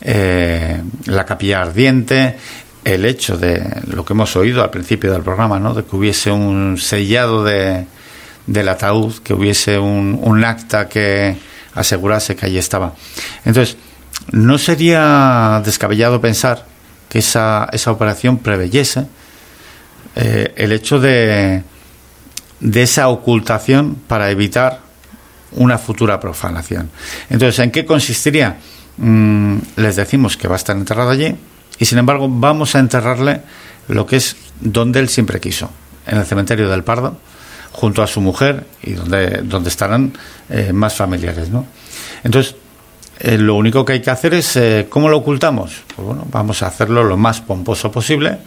eh, la capilla ardiente, el hecho de lo que hemos oído al principio del programa, ¿no? de que hubiese un sellado de, del ataúd, que hubiese un, un acta que asegurase que allí estaba. Entonces, no sería descabellado pensar que esa, esa operación preveyese eh, el hecho de, de esa ocultación para evitar una futura profanación. Entonces, ¿en qué consistiría? Mm, les decimos que va a estar enterrado allí y sin embargo vamos a enterrarle lo que es donde él siempre quiso, en el cementerio del Pardo, junto a su mujer y donde, donde estarán eh, más familiares. ¿no? Entonces, eh, lo único que hay que hacer es, ¿cómo lo ocultamos? Pues bueno, vamos a hacerlo lo más pomposo posible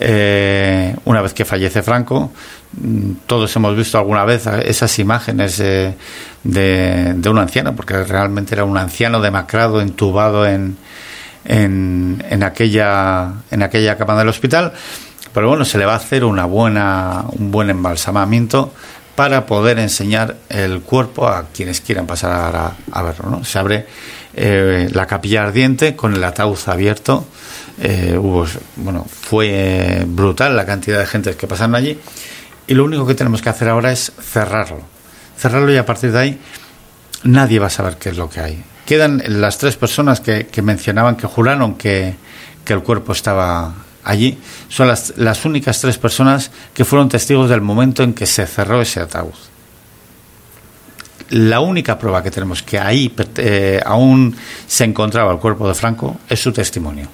eh, una vez que fallece Franco, mm, todos hemos visto alguna vez esas imágenes de, de, un anciano, porque realmente era un anciano demacrado, entubado en, en, en, aquella, en aquella cama del hospital. Pero bueno, se le va a hacer una buena, un buen embalsamamiento para poder enseñar el cuerpo a quienes quieran pasar a, a verlo. ¿no? Se abre eh, la capilla ardiente con el ataúd abierto. Eh, hubo, bueno, fue brutal la cantidad de gente que pasaron allí. Y lo único que tenemos que hacer ahora es cerrarlo. Cerrarlo y a partir de ahí nadie va a saber qué es lo que hay. Quedan las tres personas que, mencionaban que juraron que, el cuerpo estaba allí. Son las, las únicas tres personas que fueron testigos del momento en que se cerró ese ataúd la única prueba que tenemos que ahí eh, aún se encontraba el cuerpo de Franco es su testimonio.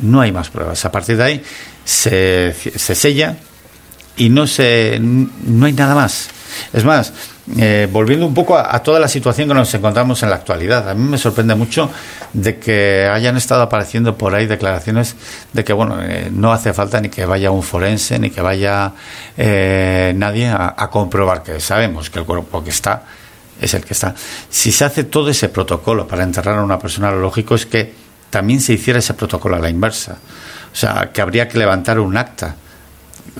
No hay más pruebas. A partir de ahí se, se sella y no, se, no hay nada más. Es más, eh, volviendo un poco a, toda la situación que nos encontramos en la actualidad, a mí me sorprende mucho de que hayan estado apareciendo por ahí declaraciones de que, bueno, eh, no hace falta ni que vaya un forense, ni que vaya nadie a, a comprobar que sabemos que el cuerpo que está es el que está. Si se hace todo ese protocolo para enterrar a una persona, lo lógico es que también se hiciera ese protocolo a la inversa. O sea, que habría que levantar un acta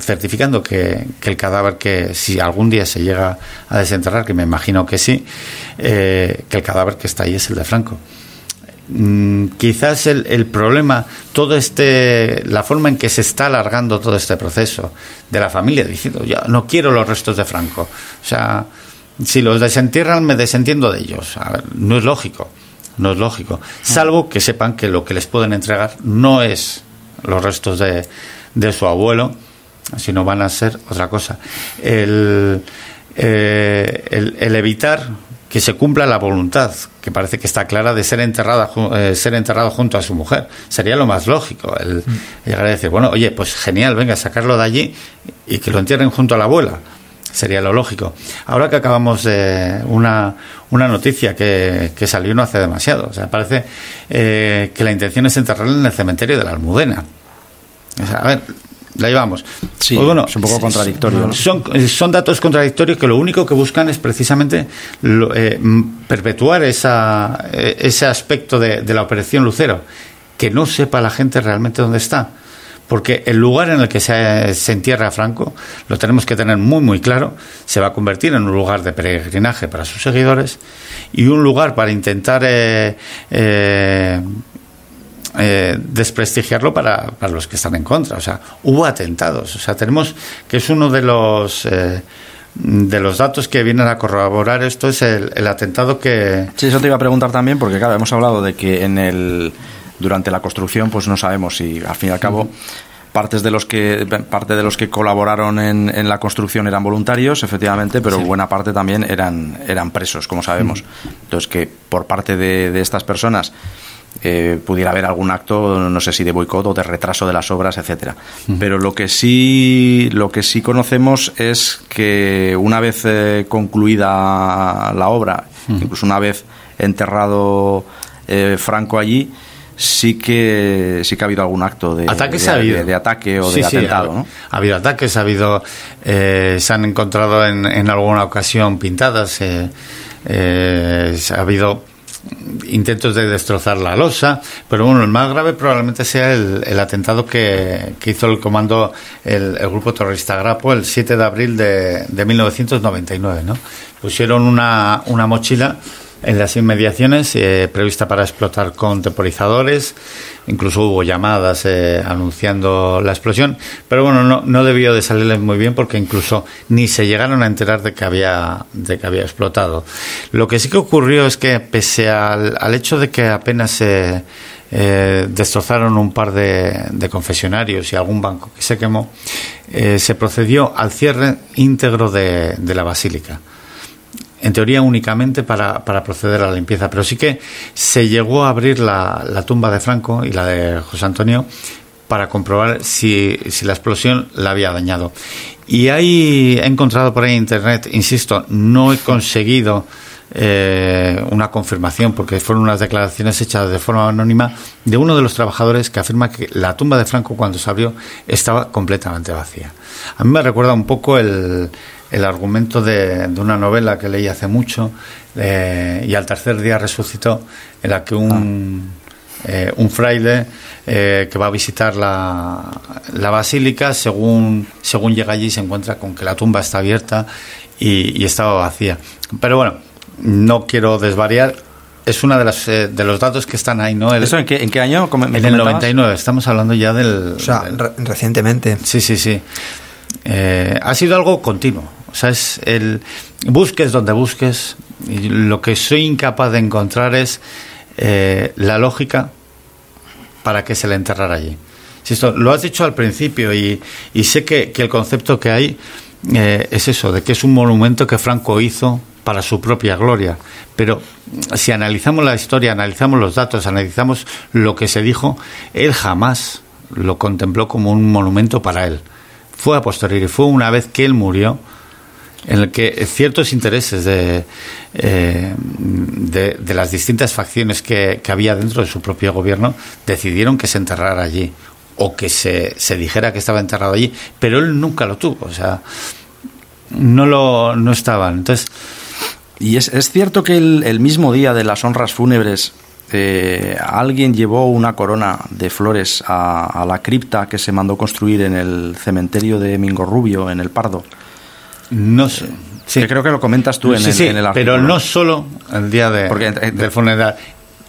certificando que, el cadáver que si algún día se llega a desenterrar, que me imagino que sí, eh, que el cadáver que está ahí es el de Franco. Mm, quizás el, el, problema, todo este, la forma en que se está alargando todo este proceso de la familia diciendo, ya no quiero los restos de Franco. O sea, si los desentierran, me desentiendo de ellos. no es lógico, no es lógico. Salvo que sepan que lo que les pueden entregar no es los restos de, de su abuelo, sino van a ser otra cosa. El, eh, el, evitar que se cumpla la voluntad, que parece que está clara, de ser, enterrada, eh, ser enterrado junto a su mujer. Sería lo más lógico. El, mm. llegar a decir, bueno, oye, pues genial, venga, sacarlo de allí y que lo entierren junto a la abuela sería lo lógico. Ahora que acabamos de una, una noticia que, que salió no hace demasiado, o sea, parece eh, que la intención es enterrarlo en el cementerio de la Almudena. O sea, a ver, la llevamos. Sí, Pues bueno, es un poco contradictorio. son, son datos contradictorios que lo único que buscan es precisamente lo- eh, perpetuar esa, eh, ese aspecto de, de la operación Lucero, que no sepa la gente realmente dónde está. Porque el lugar en el que se, se entierra Franco, lo tenemos que tener muy, muy claro, se va a convertir en un lugar de peregrinaje para sus seguidores y un lugar para intentar eh, eh, eh, desprestigiarlo para, para los que están en contra. O sea, hubo atentados. O sea, tenemos que es uno de los eh, de los datos que vienen a corroborar esto es el atentado que Sí, eso te iba a preguntar también, porque claro, hemos hablado de que en el durante la construcción, pues no sabemos si al fin y al cabo partes de los que parte de los que colaboraron en, en la construcción eran voluntarios, efectivamente, pero buena parte también eran eran presos, como sabemos. Entonces que por parte de, de estas personas eh, pudiera haber algún acto, no sé si de boicot o de retraso de las obras, etcétera. Pero lo que sí, lo que sí conocemos es que una vez eh, concluida la obra, incluso una vez enterrado eh, Franco allí, sí que sí que ha habido algún acto de, Ataques de, ha habido. de- de ataque o Sí, de sí, atentado, ha, ¿no? ha habido ataques, ha habido. eh, se han encontrado en, en alguna ocasión pintadas, eh, eh, ha habido intentos de destrozar la losa, pero bueno, el más grave probablemente sea el, el atentado que, que hizo el comando, el, el grupo terrorista Grapo, el 7 de abril de, de 1999, ¿no? Pusieron una, una mochila en las inmediaciones eh, prevista para explotar con temporizadores. Incluso hubo llamadas eh, anunciando la explosión. Pero bueno, no, no debió de salirles muy bien porque incluso ni se llegaron a enterar de que había, de que había explotado. Lo que sí que ocurrió es que pese al, al hecho de que apenas se eh, destrozaron un par de, de confesionarios y algún banco que se quemó, eh, se procedió al cierre íntegro de, de la basílica en teoría únicamente para, para proceder a la limpieza, pero sí que se llegó a abrir la, la tumba de Franco y la de José Antonio para comprobar si, si la explosión la había dañado. Y ahí he encontrado por ahí en internet, insisto, no he conseguido eh, una confirmación porque fueron unas declaraciones hechas de forma anónima de uno de los trabajadores que afirma que la tumba de Franco cuando se abrió estaba completamente vacía. A mí me recuerda un poco el, el argumento de, de una novela que leí hace mucho eh, y al tercer día resucitó en la que un, eh, un fraile eh, que va a visitar la, la basílica según, según llega allí se encuentra con que la tumba está abierta y, y estaba vacía. Pero bueno, no quiero desvariar. Es uno de, las, eh, de los datos que están ahí, ¿no? El- ¿Eso en qué, en qué año? me en el comentabas? 99, estamos hablando ya del... O sea, del- re- recientemente. Sí, sí, sí. Eh, ha sido algo continuo. O sea, es el busques donde busques. Y lo que soy incapaz de encontrar es eh, la lógica para que se le enterrara allí. Si esto, lo has dicho al principio y, sé que, que el concepto que hay eh, es eso, de que es un monumento que Franco hizo para su propia gloria. Pero si analizamos la historia, analizamos los datos, analizamos lo que se dijo, él jamás lo contempló como un monumento para él. Fue a posteriori, fue una vez que él murió, en el que ciertos intereses de, eh, de, de las distintas facciones que, que había dentro de su propio gobierno decidieron que se enterrara allí o que se, se dijera que estaba enterrado allí, pero él nunca lo tuvo, o sea, no lo no estaban. Entonces, Y es, es cierto que el, el mismo día de las honras fúnebres eh, alguien llevó una corona de flores a, a la cripta que se mandó construir en el cementerio de Mingo Rubio, en el Pardo. No sé. Sí. Que creo que lo comentas tú en, Sí, el, sí, en el pero no solo el día de, Porque, eh, del funeral,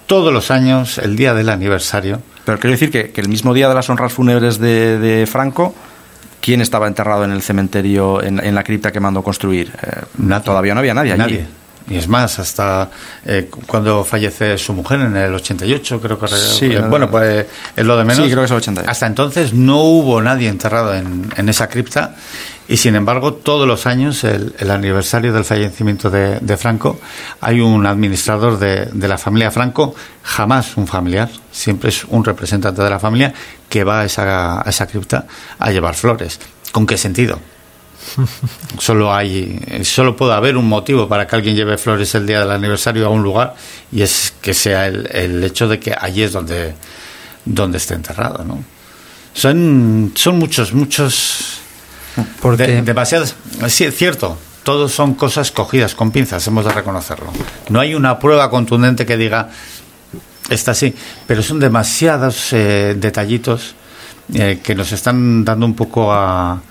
todos los años, el día del aniversario, Pero quiero decir que, que el mismo día de las honras fúnebres de, de Franco, ¿quién estaba enterrado en el cementerio, en, en la cripta que mandó construir? Eh. Todavía no había nadie allí. Nadie. Y es más, hasta eh, cu- cuando fallece su mujer en el 88, creo que. Sí, eh, no, bueno, no. pues es lo de menos. Sí, creo que es el 88. Hasta entonces no hubo nadie enterrado en, en esa cripta. Y sin embargo, todos los años, el, el aniversario del fallecimiento de, de Franco, hay un administrador de, de la familia Franco, jamás un familiar, siempre es un representante de la familia que va a esa, a esa cripta a llevar flores. ¿Con qué sentido? Solo hay, solo puede haber un motivo para que alguien lleve flores el día del aniversario a un lugar y es que sea el, el hecho de que allí es donde, donde esté enterrado, ¿no? Son, son muchos, muchos, Porque de- demasiadas. Sí, es cierto. Todos son cosas cogidas con pinzas, hemos de reconocerlo. No hay una prueba contundente que diga esta sí, pero son demasiados eh, detallitos eh, que nos están dando un poco a,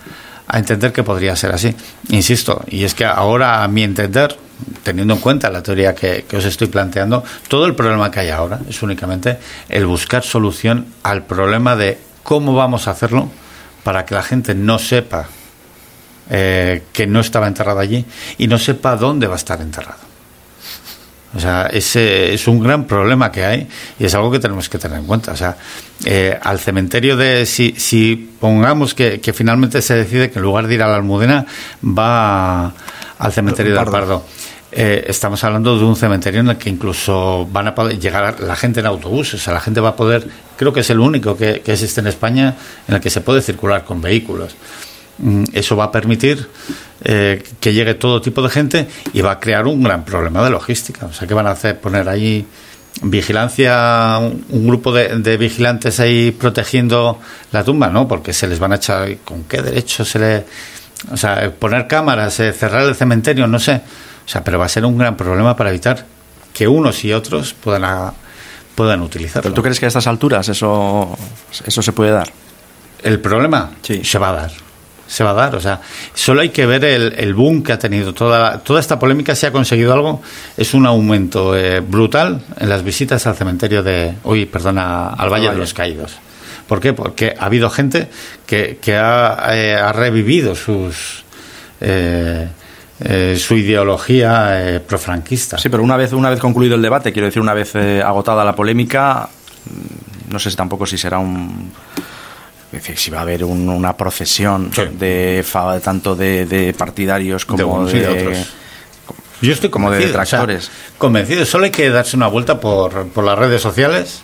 a entender que podría ser así. Insisto, y es que ahora, a mi entender, teniendo en cuenta la teoría que, os estoy planteando, todo el problema que hay ahora es únicamente el buscar solución al problema de cómo vamos a hacerlo para que la gente no sepa eh, que no estaba enterrado allí y no sepa dónde va a estar enterrado. O sea, ese es un gran problema que hay y es algo que tenemos que tener en cuenta. O sea, eh, al cementerio de. Si, si pongamos que, que finalmente se decide que en lugar de ir a la Almudena va al cementerio del Pardo. Eh, estamos hablando de un cementerio en el que incluso van a poder llegar la gente en autobús. O sea, la gente va a poder. Creo que es el único que, que existe en España en el que se puede circular con vehículos. Mm, Eso va a permitir eh, que llegue todo tipo de gente y va a crear un gran problema de logística. O sea, ¿qué van a hacer? Poner ahí vigilancia, un, grupo de, de vigilantes ahí protegiendo la tumba, ¿no? Porque se les van a echar. ¿Con qué derecho se le.? O sea, poner cámaras, eh, cerrar el cementerio, no sé. O sea, pero va a ser un gran problema para evitar que unos y otros puedan, a- puedan utilizarlo. ¿Pero tú crees que a estas alturas eso, eso se puede dar? El problema Sí. se va a dar. Se va a dar. O sea, solo hay que ver el, el boom que ha tenido. Toda, toda esta polémica, si ha conseguido algo, es un aumento eh, brutal en las visitas al cementerio de. Uy, perdona, al Valle de los Caídos. ¿Por qué? Porque ha habido gente que, que ha, eh, ha revivido sus. eh, eh, su ideología eh, profranquista. Sí, pero una vez, una vez concluido el debate, quiero decir, una vez eh, agotada la polémica, mm, no sé si tampoco si será un. Es decir, si va a haber un- una procesión Sí. de tanto de, de partidarios como de otros. Yo estoy como de convencido, o sea, detractores. convencido. Solo hay que darse una vuelta por, por las redes sociales.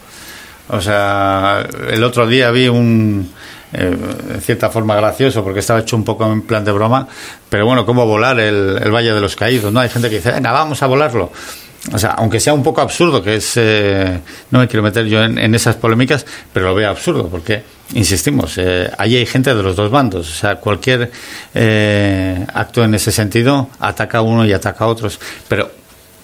O sea, el otro día vi un, eh, en cierta forma gracioso, porque estaba hecho un poco en plan de broma, pero bueno, cómo volar el, el Valle de los Caídos, ¿no? Hay gente que dice, venga, vamos a volarlo. O sea, aunque sea un poco absurdo, que es, eh, no me quiero meter yo en, esas polémicas, pero lo veo absurdo, porque, insistimos, eh, ahí hay gente de los dos bandos. O sea, cualquier eh, acto en ese sentido ataca a uno y ataca a otros. Pero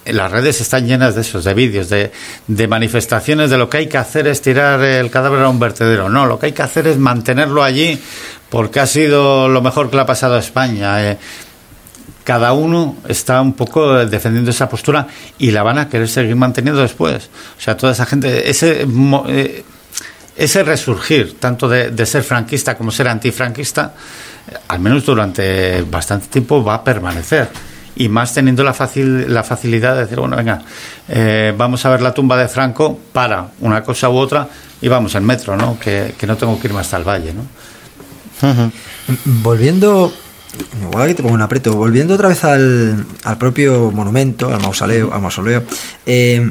las redes están llenas de esos, de vídeos, de, de manifestaciones de lo que hay que hacer es tirar el cadáver a un vertedero. No, lo que hay que hacer es mantenerlo allí porque ha sido lo mejor que le ha pasado a España. Cada uno está un poco defendiendo esa postura y la van a querer seguir manteniendo después. O sea, toda esa gente, ese, eh, ese resurgir, tanto de, ser franquista como ser antifranquista, al menos durante bastante tiempo va a permanecer. Y más teniendo la, facil, la facilidad de decir, bueno, venga, eh, vamos a ver la tumba de Franco para una cosa u otra y vamos en metro, ¿no? Que, que no tengo que irme hasta el valle, ¿no? Volviendo. Igual que te pongo un aprieto. Volviendo otra vez al, al propio monumento, al mausoleo. Al mausoleo eh,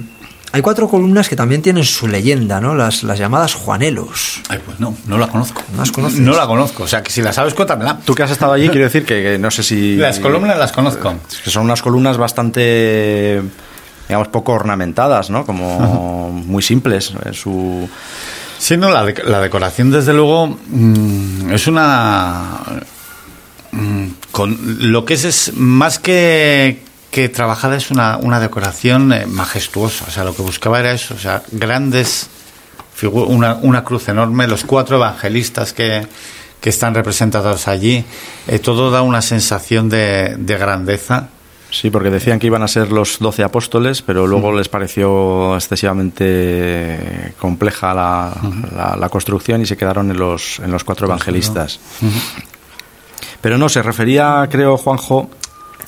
hay cuatro columnas que también tienen su leyenda, ¿no? Las, las llamadas Juanelos. Ay, pues no, no la conozco. ¿No las conoces? No la conozco. O sea, que si la sabes, cuéntamela. Tú que has estado allí, quiero decir que, que no sé si... Las columnas las conozco. que son unas columnas bastante, digamos, poco ornamentadas, ¿no? Como muy simples. en su... Sí, no, la, de- la decoración, desde luego, mm, es una. Mm, con, lo que es es más que, que trabajada, es una, una decoración eh, majestuosa. O sea, lo que buscaba era eso, o sea, grandes. Una, una cruz enorme, los cuatro evangelistas que, que están representados allí. eh, todo da una sensación de, de grandeza. Sí, porque decían que iban a ser los doce apóstoles, pero luego les pareció excesivamente compleja la, la- la construcción y se quedaron en los, en los cuatro evangelistas. Pero no, se refería, creo, Juanjo,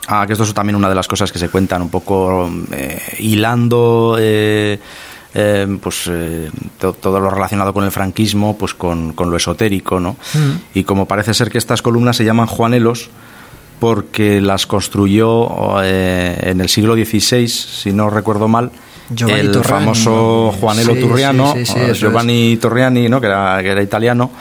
a que esto es también una de las cosas que se cuentan un poco eh, hilando eh, eh, pues eh, to- todo lo relacionado con el franquismo, pues con, con lo esotérico, ¿no? Y como parece ser que estas columnas se llaman Juanelos porque las construyó eh, en el siglo XVI, si no recuerdo mal, Giovanni el famoso Juanelo Sí, Turriano, sí, sí, es. Giovanni Torriani, ¿no? que, era, que era italiano,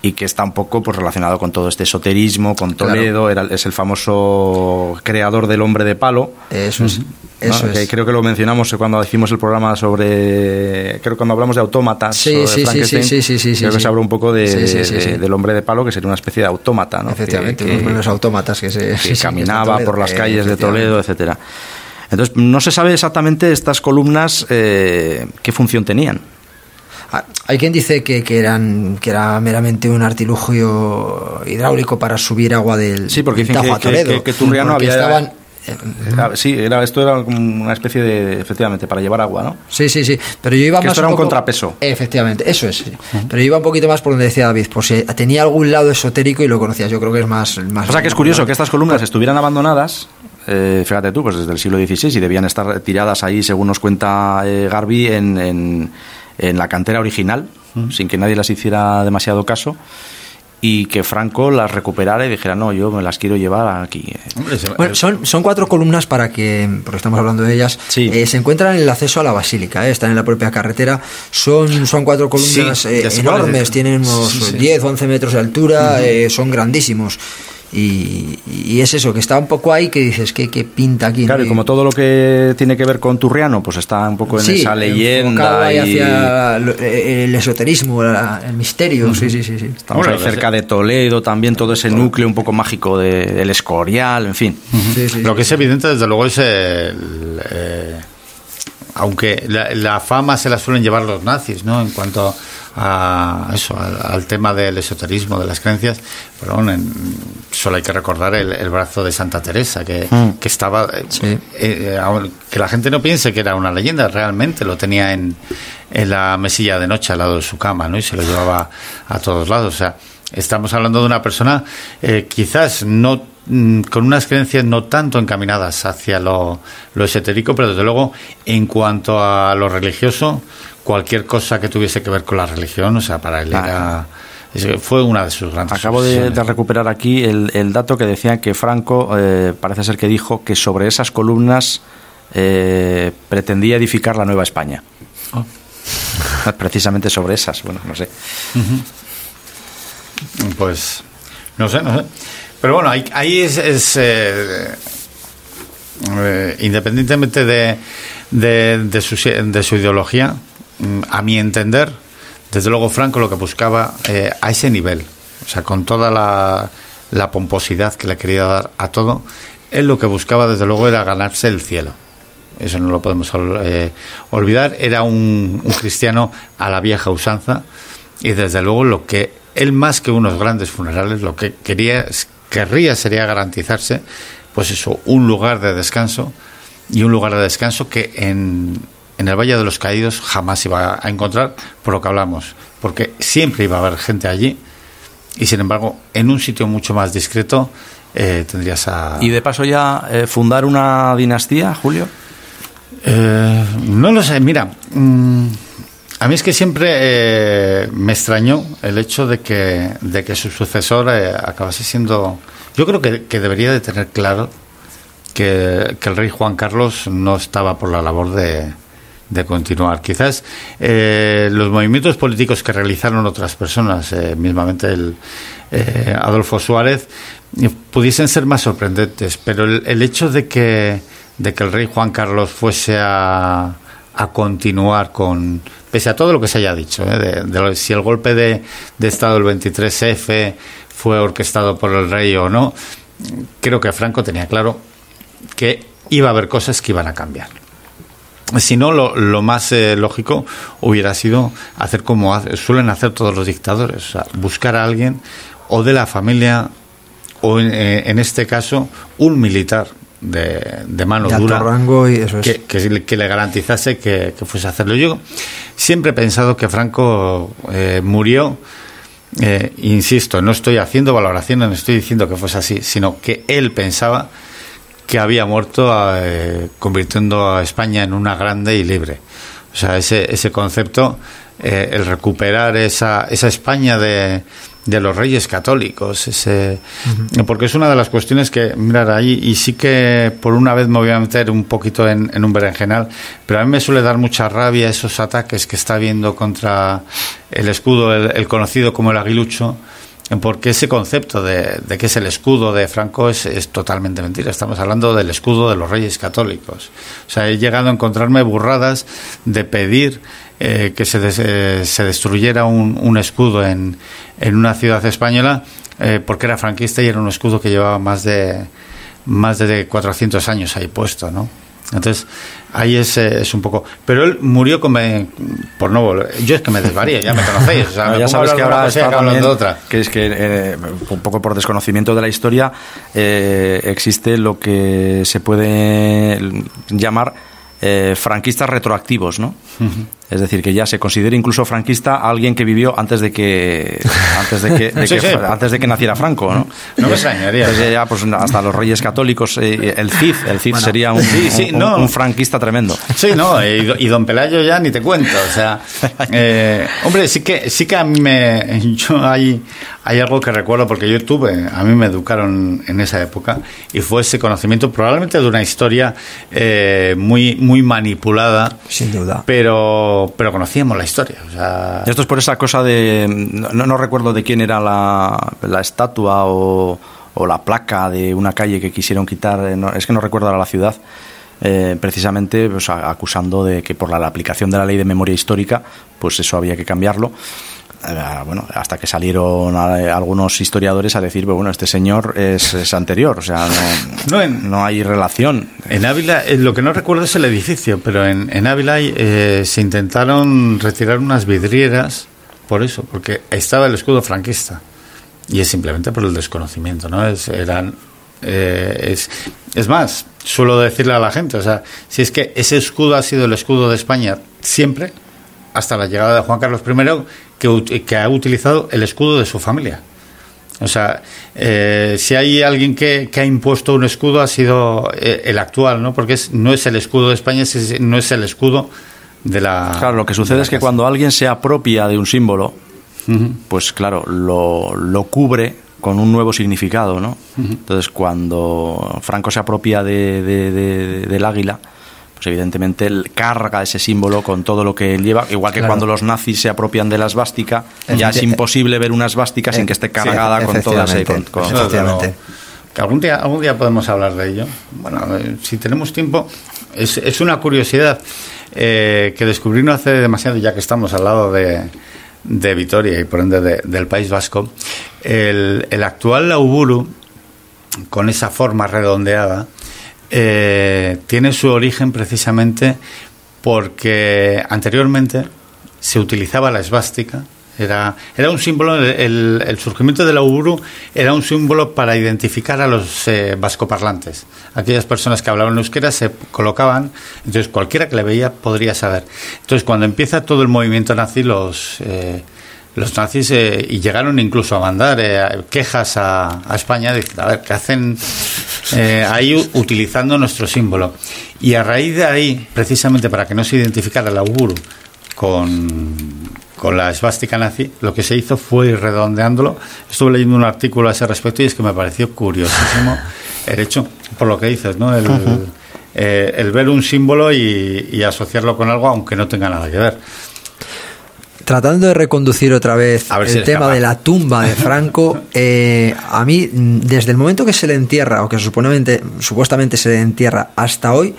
y que está un poco pues, relacionado con todo este esoterismo, con Toledo, era, es el famoso creador del hombre de palo. Eso es. Eso es. creo que lo mencionamos cuando hicimos el programa sobre. Creo que cuando hablamos de autómatas. Sí, sí, sí, sí, sí, sí, Creo que se habló un poco de, del hombre de palo, que sería una especie de autómata, ¿no? Efectivamente, que, unos autómatas que, se, caminaba por las calles de Toledo, etcétera. Entonces, no se sabe exactamente estas columnas eh, qué función tenían. Hay quien dice que, que, eran que era meramente un artilugio hidráulico para subir agua del sí porque dicen que, que, Turriano había estaban, Sí, era, esto era una especie de, efectivamente, para llevar agua, ¿no? Sí, sí, sí. Pero yo iba más. Esto era un, contrapeso. Efectivamente, eso es. Pero yo iba un poquito más por donde decía David, por si tenía algún lado esotérico y lo conocías. Yo creo que es más. más o sea, que es curioso que estas columnas estuvieran abandonadas. Eh, fíjate tú, pues desde el siglo XVI y debían estar tiradas ahí, según nos cuenta eh, Garby, en, en, la cantera original, sin que nadie las hiciera demasiado caso y que Franco las recuperara y dijera, no, yo me las quiero llevar aquí. Bueno, son, son cuatro columnas para que, porque estamos hablando de ellas, eh, se encuentran en el acceso a la basílica, eh, están en la propia carretera, son, son cuatro columnas eh, enormes, tienen unos 10 o 11 metros de altura, son grandísimos. Y, es eso, que está un poco ahí que dices, que, pinta aquí? Claro, y como todo lo que tiene que ver con Turriano, pues está un poco en esa leyenda. Y... hacia el esoterismo, el misterio, sí, sí, sí, sí. Estamos ahí cerca de Toledo también, todo ese núcleo un poco mágico del Escorial, en fin. lo que es evidente, desde luego, es el... Eh, aunque la, la, fama se la suelen llevar los nazis, ¿no? En cuanto a eso, al, tema del esoterismo, de las creencias, pero solo hay que recordar el, brazo de Santa Teresa, que, mm. que estaba, eh, eh, que la gente no piense que era una leyenda, realmente lo tenía en, en la mesilla de noche al lado de su cama, ¿no? Y se lo llevaba a todos lados, o sea, estamos hablando de una persona eh, quizás no con unas creencias no tanto encaminadas hacia lo, lo esotérico, pero desde luego en cuanto a lo religioso, cualquier cosa que tuviese que ver con la religión, o sea, para él era... Fue una de sus grandes. Acabo de, recuperar aquí el, dato que decía que Franco eh, parece ser que dijo que sobre esas columnas eh, pretendía edificar la Nueva España. Oh. Precisamente sobre esas, bueno, no sé. Pues no sé, no sé. Pero bueno, ahí, es, eh, independientemente de, de, su, de su ideología, Mm, a mi entender, desde luego Franco lo que buscaba eh, a ese nivel, o sea, con toda la, pomposidad que le quería dar a todo, él lo que buscaba desde luego era ganarse el cielo. Eso no lo podemos eh, olvidar. Era un, cristiano a la vieja usanza y desde luego lo que él más que unos grandes funerales, lo que quería, querría sería garantizarse, pues eso, un lugar de descanso y un lugar de descanso que en, en el Valle de los Caídos jamás iba a encontrar por lo que hablamos, porque siempre iba a haber gente allí y sin embargo en un sitio mucho más discreto eh, tendrías a... ¿Y de paso ya eh, fundar una dinastía, Julio? Eh, no lo sé, mira, mm, a mí es que siempre me extrañó el hecho de que, de que su sucesor acabase siendo... Yo creo que, que debería de tener claro que, que el rey Juan Carlos no estaba por la labor de, de continuar. Quizás eh, los movimientos políticos que realizaron otras personas, eh, mismamente el eh, Adolfo Suárez, pudiesen ser más sorprendentes, pero el, hecho de que, de que el rey Juan Carlos fuese a, a continuar con, pese a todo lo que se haya dicho, de, si el golpe de, de Estado del 23F fue orquestado por el rey o no, creo que Franco tenía claro que iba a haber cosas que iban a cambiar. Si no, lo, más eh, lógico hubiera sido hacer como suelen hacer todos los dictadores, buscar a alguien o de la familia o en, eh, este caso un militar de, de mano dura rango y eso que, que, le garantizase que, fuese a hacerlo. Yo siempre he pensado que Franco eh, murió, insisto, no estoy haciendo valoraciones, no estoy diciendo que fuese así, sino que él pensaba que había muerto eh, convirtiendo a España en una grande y libre. O sea, ese, ese concepto, eh, el recuperar esa, esa España de, de los reyes católicos, ese, porque es una de las cuestiones que, mirar, ahí, y sí que por una vez me voy a meter un poquito en, en un berenjenal, pero a mí me suele dar mucha rabia esos ataques que está habiendo contra el escudo, el, conocido como el aguilucho, porque ese concepto de, de, que es el escudo de Franco es, es, totalmente mentira. Estamos hablando del escudo de los reyes católicos. O sea, he llegado a encontrarme burradas de pedir eh, que se, eh, se destruyera un, un escudo en, en, una ciudad española eh, porque era franquista y era un escudo que llevaba más de más de 400 años ahí puesto, ¿no? Entonces, ahí es, es, un poco. Pero él murió con. Por no Yo es que me desvaría, ya me conocéis. O sea, ya sabes que ahora está también, otra. Que es que, eh, un poco por desconocimiento de la historia, eh, existe lo que se puede llamar eh, franquistas retroactivos, ¿no? Es decir, que ya se considera incluso franquista a alguien que vivió antes de que antes de que, de Sí, que- sí. antes de que naciera Franco, ¿no? No me extrañaría. Entonces ya, pues, hasta los Reyes Católicos, eh, el Cid, el Cid sería un, Sí, sí, un- no. un franquista tremendo. Sí, no, y, y don Pelayo ya ni te cuento, o sea, eh, hombre, sí que sí que a mí me, yo hay, hay algo que recuerdo porque yo tuve, a mí me educaron en esa época y fue ese conocimiento probablemente de una historia eh, muy muy manipulada, Sin duda. pero pero conocíamos la historia, o Esto es por esa cosa de. No, recuerdo de quién era la, estatua o, la placa de una calle que quisieron quitar. eh, es que no recuerdo ahora la ciudad. eh, precisamente pues, acusando de que por la aplicación de la ley de memoria histórica, pues eso había que cambiarlo. Bueno, hasta que salieron algunos historiadores a decir, bueno, este señor es, es anterior, o sea, no, No, en- no hay relación. En Ávila, eh, lo que no recuerdo es el edificio, pero en, en Ávila eh, se intentaron retirar unas vidrieras por eso, porque estaba el escudo franquista. Y es simplemente por el desconocimiento, ¿no? Es, eran, eh, es, es más, suelo decirle a la gente, o sea, si es que ese escudo ha sido el escudo de España siempre, hasta la llegada de Juan Carlos I, que, ha utilizado el escudo de su familia. O sea, eh, si hay alguien que, que ha impuesto un escudo ha sido eh, el actual, ¿no? Porque es, no es el escudo de España, es- no es el escudo de la. Claro, lo que de sucede es que cuando alguien se apropia de un símbolo, pues claro, lo, lo cubre con un nuevo significado, ¿no? Entonces, cuando Franco se apropia de, de- de- del águila, pues evidentemente él carga ese símbolo con todo lo que él lleva, igual que Claro. cuando los nazis se apropian de la esvástica, ya es imposible ver una esvástica sin que esté cargada con todas eh, con, Efectivamente. algún día, algún día podemos hablar de ello. Bueno, eh, si tenemos tiempo, es, es una curiosidad eh, que descubrí no hace demasiado, ya que estamos al lado de, de Vitoria y por ende de- del País Vasco. El, el actual Lauburu, con esa forma redondeada, eh, tiene su origen precisamente porque anteriormente se utilizaba la esvástica. Era, era un símbolo, el, surgimiento del auguro era un símbolo para identificar a los eh, vascoparlantes. Aquellas personas que hablaban euskera se colocaban, entonces cualquiera que le veía podría saber. Entonces cuando empieza todo el movimiento nazi, los, eh, los nazis eh, y llegaron incluso a mandar eh, quejas a, a España, de, a ver, ¿qué hacen eh, ahí utilizando nuestro símbolo? Y a raíz de ahí, precisamente para que no se identificara el auguro con, con la esvástica nazi, lo que se hizo fue ir redondeándolo. Estuve leyendo un artículo a ese respecto y es que me pareció curiosísimo el hecho, por lo que dices, ¿no? El, eh, el ver un símbolo y, y asociarlo con algo aunque no tenga nada que ver. Tratando de reconducir otra vez el si tema capaz. de la tumba de Franco, eh, a mí, desde el momento que se le entierra, o que supuestamente, supuestamente se le entierra hasta hoy,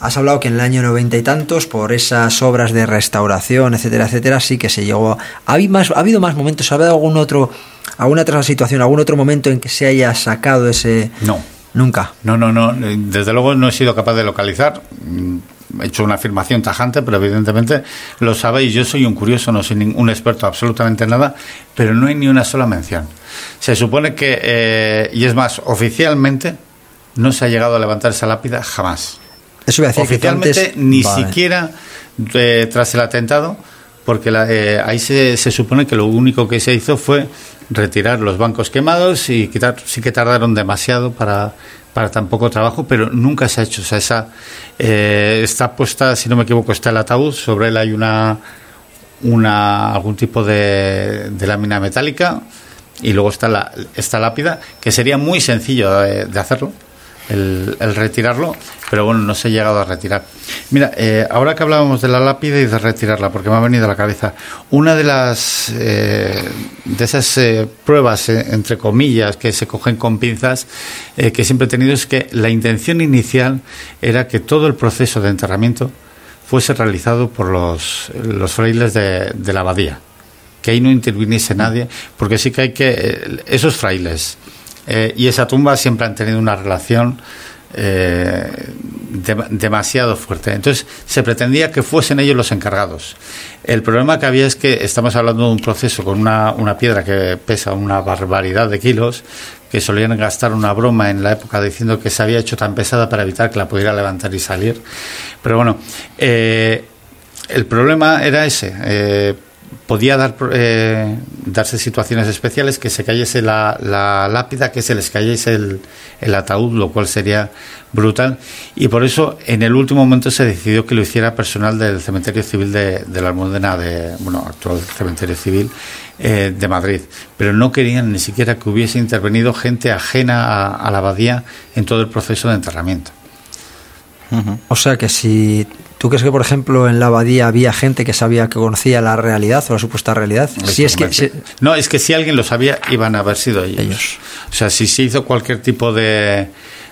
has hablado que en el año noventa y tantos, por esas obras de restauración, etcétera, etcétera, sí que se llegó. a- ¿Ha habido más, ha habido más momentos? ¿Ha habido algún otro, alguna otra situación, algún otro momento en que se haya sacado ese. No. Nunca. No, no, no. Desde luego no he sido capaz de localizar. He hecho una afirmación tajante, pero evidentemente lo sabéis. Yo soy un curioso, no soy ningún experto absolutamente en nada, pero no hay ni una sola mención. Se supone que, eh, y es más, oficialmente no se ha llegado a levantar esa lápida jamás. Eso iba a decir que Oficialmente antes- ni Vale. siquiera eh, tras el atentado, porque la- eh, ahí se, se supone que lo único que se hizo fue retirar los bancos quemados y quitar, sí que tardaron demasiado para, para tan poco trabajo, pero nunca se ha hecho. O sea, esa, eh, está puesta, si no me equivoco, está el ataúd, sobre él hay una, una algún tipo de, de lámina metálica y luego está la, esta lápida, que sería muy sencillo de hacerlo el, retirarlo, pero bueno, no se ha llegado a retirar. Mira, eh, ahora que hablábamos de la lápida y de retirarla, porque me ha venido a la cabeza, una de las eh, de esas eh, pruebas, entre comillas, que se cogen con pinzas, que siempre he tenido es que la intención inicial era que todo el proceso de enterramiento fuese realizado por los, los frailes de, de la abadía, que ahí no interviniese nadie, porque sí que hay que, esos frailes, eh, y esa tumba siempre han tenido una relación eh, demasiado fuerte. Entonces se pretendía que fuesen ellos los encargados. El problema que había es que estamos hablando de un proceso con una, una piedra que pesa una barbaridad de kilos, que solían gastar una broma en la época diciendo que se había hecho tan pesada para evitar que la pudiera levantar y salir. Pero bueno, eh, el problema era ese podía dar, eh, darse situaciones especiales que se cayese la, lápida, que se les cayese el, ataúd, lo cual sería brutal. Y por eso en el último momento se decidió que lo hiciera personal del cementerio civil de, la Almudena, de, bueno, actual cementerio civil eh, de Madrid. Pero no querían ni siquiera que hubiese intervenido gente ajena a la abadía en todo el proceso de enterramiento. O sea que si tú crees que, por ejemplo, en la abadía había gente que sabía que conocía la realidad o la supuesta realidad, si es que no es que si alguien lo sabía iban a haber sido ellos. O sea, si se hizo cualquier tipo de,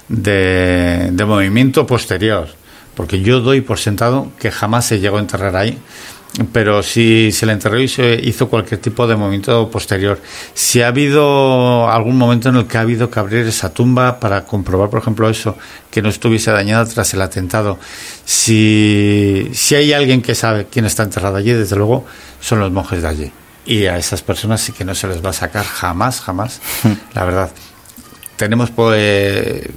de, de movimiento posterior, porque yo doy por sentado que jamás se llegó a enterrar ahí pero si se le enterró y se hizo cualquier tipo de movimiento posterior. Si ha habido algún momento en el que ha habido que abrir esa tumba para comprobar, por ejemplo, eso, que no estuviese dañada tras el atentado. Si, si hay alguien que sabe quién está enterrado allí, desde luego son los monjes de allí. Y a esas personas sí que no se les va a sacar jamás, jamás, la verdad. Tenemos pues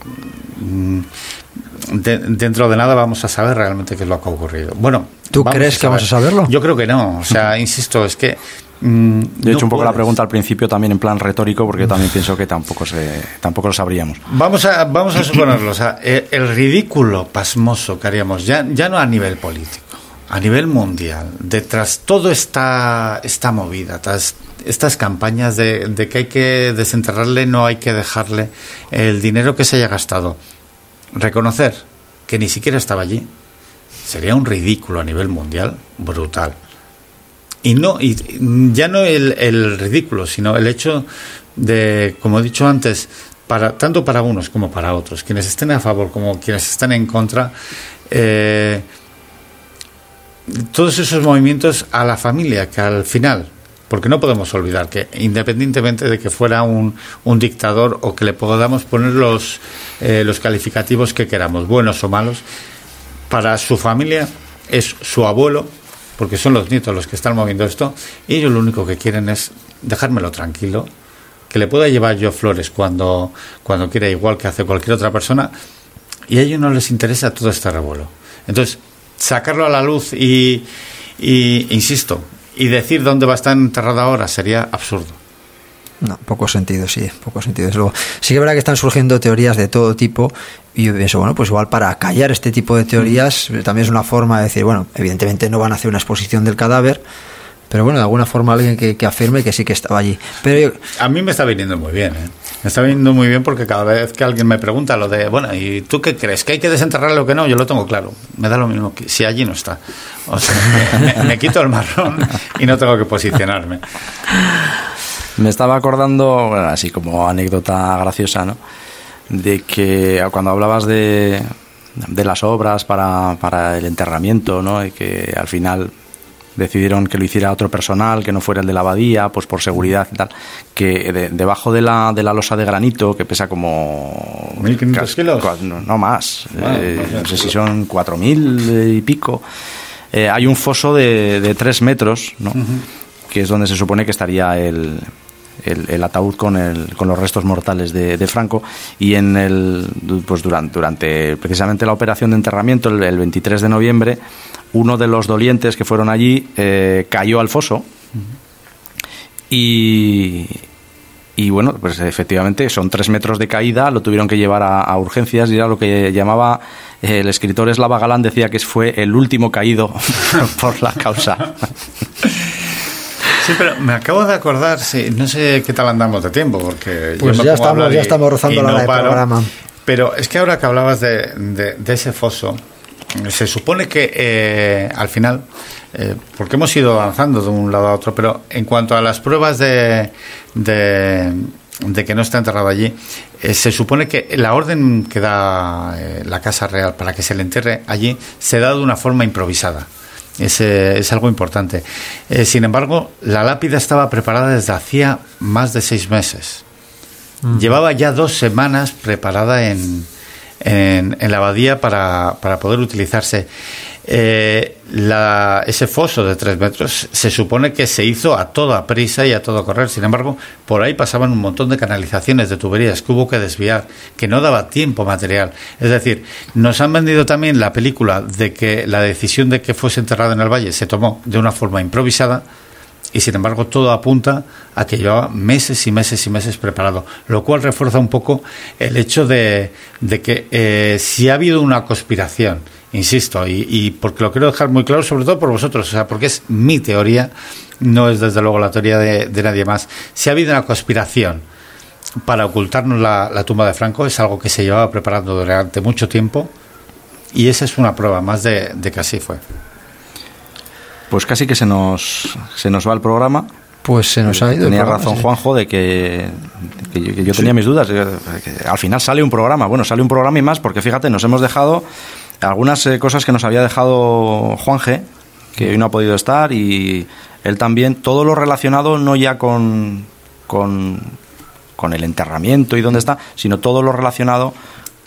dentro de nada vamos a saber realmente qué es lo que ha ocurrido. Bueno, ¿tú crees que vamos a saberlo? Yo creo que no. O sea, insisto, es que. Mm, de hecho, un poco la pregunta al principio también en plan retórico, porque yo también pienso que tampoco se, tampoco lo sabríamos. Vamos a, vamos a suponerlo. O sea, eh, el ridículo pasmoso que haríamos, ya, ya no a nivel político, a nivel mundial, detrás toda esta, esta movida, tras estas campañas de, de que hay que desenterrarle, no hay que dejarle el dinero que se haya gastado reconocer que ni siquiera estaba allí sería un ridículo a nivel mundial brutal. Y no, y ya no el, ridículo, sino el hecho de, como he dicho antes, para, tanto para unos como para otros, quienes estén a favor como quienes estén en contra, eh, todos esos movimientos a la familia, que al final porque no podemos olvidar que independientemente de que fuera un, un dictador o que le podamos poner los, eh, los calificativos que queramos, buenos o malos, para su familia es su abuelo, porque son los nietos los que están moviendo esto, y ellos lo único que quieren es dejármelo tranquilo, que le pueda llevar yo flores cuando, cuando quiera, igual que hace cualquier otra persona, y a ellos no les interesa todo este revuelo. Entonces, sacarlo a la luz y, y insisto, y decir dónde va a estar enterrado ahora sería absurdo. No, poco sentido, sí, poco sentido. Luego, sí que es verdad que están surgiendo teorías de todo tipo y yo pienso, bueno, pues igual para callar este tipo de teorías mm. también es una forma de decir, bueno, evidentemente no van a hacer una exposición del cadáver, pero bueno, de alguna forma alguien que, afirme que sí que estaba allí. Pero A mí me está viniendo muy bien, ¿eh? Me está viniendo muy bien porque cada vez que alguien me pregunta lo de, bueno, ¿y tú qué crees? ¿Que hay que desenterrarlo o que no? Yo lo tengo claro. Me da lo mismo que si allí no está. O sea, me, quito el marrón y no tengo que posicionarme. Me estaba acordando, así como anécdota graciosa, ¿no? De que cuando hablabas de, de las obras para, para el enterramiento, ¿no? Y que al final decidieron que lo hiciera otro personal, que no fuera el de la abadía, pues por seguridad y tal, que debajo de la, de la losa de granito, que pesa como... ¿1.500 kilos? No, más, eh, no sé si son 4.000 y pico, eh, hay un foso de, de 3 metros, ¿no? que es donde se supone que estaría el, el, ataúd con, el, con los restos mortales de, Franco y en el pues durante, durante precisamente la operación de enterramiento el, el 23 de noviembre uno de los dolientes que fueron allí eh, cayó al foso y, y bueno, pues efectivamente son tres metros de caída, lo tuvieron que llevar a, urgencias y era lo que llamaba el escritor Eslava Galán decía que fue el último caído por la causa. Sí, pero me acabo de acordar, sí, no sé qué tal andamos de tiempo, porque Pues ya estamos, ya y- estamos rozando la no hora de programa. Pero es que ahora que hablabas de, de- de ese foso, se supone que eh, al final, eh, porque hemos ido avanzando de un lado a otro, pero en cuanto a las pruebas de, de, de que no está enterrado allí, eh, se supone que la orden que da eh, la Casa Real para que se le entierre allí se da de una forma improvisada. Es, eh, es algo importante. Eh, sin embargo, la lápida estaba preparada desde hacía más de seis meses. Llevaba ya dos semanas preparada en, en, en la abadía para, para poder utilizarse. Eh, la- ese foso de tres metros se supone que se hizo a toda prisa y a todo correr. Sin embargo, por ahí pasaban un montón de canalizaciones, de tuberías que hubo que desviar, que no daba tiempo material. Es decir, nos han vendido también la película de que la decisión de que fuese enterrado en el valle se tomó de una forma improvisada y sin embargo todo apunta a que llevaba meses y meses y meses preparado, lo cual refuerza un poco el hecho de, de que eh, si ha habido una conspiración, insisto, y, porque lo quiero dejar muy claro, sobre todo por vosotros, o sea, porque es mi teoría, no es desde luego la teoría de, de nadie más, si ha habido una conspiración para ocultarnos la, la tumba de Franco, es algo que se llevaba preparando durante mucho tiempo, y esa es una prueba más de, de que así fue. Pues casi que se nos, se nos va el programa. Pues se nos ha ido. Tenía programa, razón sí. Juanjo de que, que yo, que yo tenía mis dudas. al final sale un programa. Bueno, sale un programa y más porque fíjate, nos hemos dejado algunas eh, cosas que nos había dejado Juanje, que hoy no ha podido estar, y él también. Todo lo relacionado no ya con, con, con el enterramiento y dónde está, sino todo lo relacionado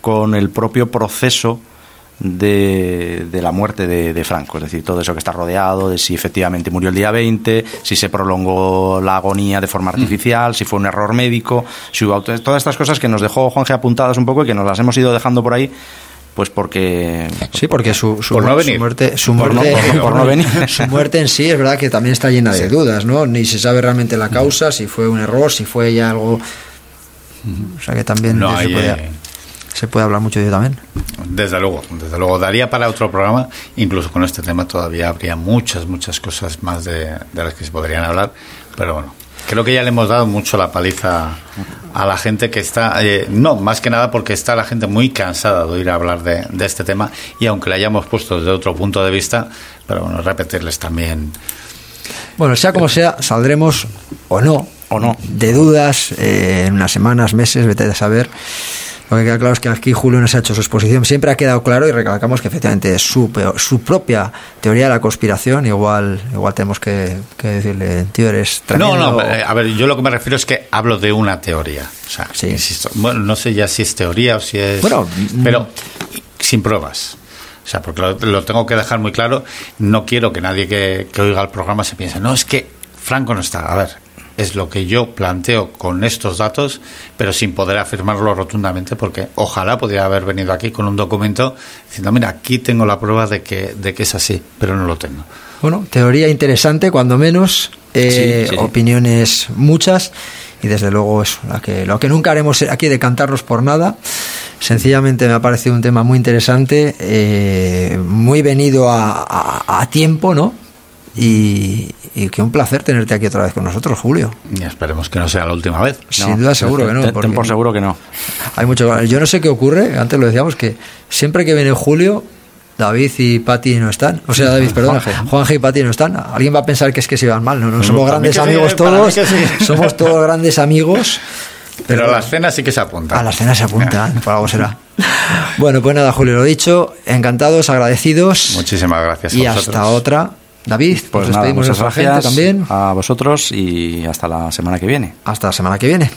con el propio proceso de, de la muerte de, de Franco, es decir, todo eso que está rodeado, de si efectivamente murió el día 20, si se prolongó la agonía de forma artificial, si fue un error médico, si hubo auto- todas estas cosas que nos dejó Juanje apuntadas un poco y que nos las hemos ido dejando por ahí, pues porque... Sí, porque su, su, Por no su venir. muerte, su muerte, por no- por no venir. su muerte en sí es verdad que también está llena de dudas, ¿no? Ni se sabe realmente la causa, si fue un error, si fue ya algo. O sea que también No se, hay, puede, eh, se puede hablar mucho de ello también. Desde luego, desde luego. Daría para otro programa, incluso con este tema todavía habría muchas, muchas cosas más de, de las que se podrían hablar, pero bueno. Creo que ya le hemos dado mucho la paliza a la gente que está, eh, no, más que nada porque está la gente muy cansada de oír hablar de, de este tema y aunque le hayamos puesto desde otro punto de vista, pero bueno, repetirles también. Bueno, sea como sea, saldremos o no, O no. de dudas eh, en unas semanas, meses, vete a saber. Lo que queda claro es que aquí Julio nos ha hecho su exposición. Siempre ha quedado claro y recalcamos que efectivamente es su, su propia teoría de la conspiración. Igual igual tenemos que, que decirle, tío, eres tremendo. No, no, eh, a ver, yo lo que me refiero es que hablo de una teoría. O sea, Sí. insisto, bueno, no sé ya si es teoría o si es. Bueno, mm. pero sin pruebas. O sea, porque lo, lo tengo que dejar muy claro. No quiero que nadie que, que oiga el programa se piense, no, es que Franco no está. A ver, es lo que yo planteo con estos datos, pero sin poder afirmarlo rotundamente, porque ojalá podría haber venido aquí con un documento diciendo, mira, aquí tengo la prueba de que, de que es así, pero no lo tengo. Bueno, teoría interesante, cuando menos. eh, Sí, sí, sí. opiniones muchas. Y desde luego es la que, lo que nunca haremos aquí de cantarnos por nada. Sencillamente me ha parecido un tema muy interesante, eh, muy venido a, a- a tiempo, ¿no? Y, y que un placer tenerte aquí otra vez con nosotros, Julio. Y esperemos que no sea la última vez. Sin duda seguro que no. ten- por seguro que no. Hay mucho. Yo no sé qué ocurre, antes lo decíamos, que siempre que viene Julio, David y Pati no están. O sea, David, perdona, Juanje y Pati no están. Alguien va a pensar que es que se van mal. No, no, somos grandes sí, amigos todos. sí. Somos todos grandes amigos. Pero a las cenas sí que se apunta. A las cenas se apuntan, por algo será. Bueno, pues nada, Julio, lo dicho. Encantados, agradecidos. Muchísimas gracias. a y vosotros. hasta otra. David, Pues nos nada, muchas gracias también. a vosotros y hasta la semana que viene. Hasta la semana que viene.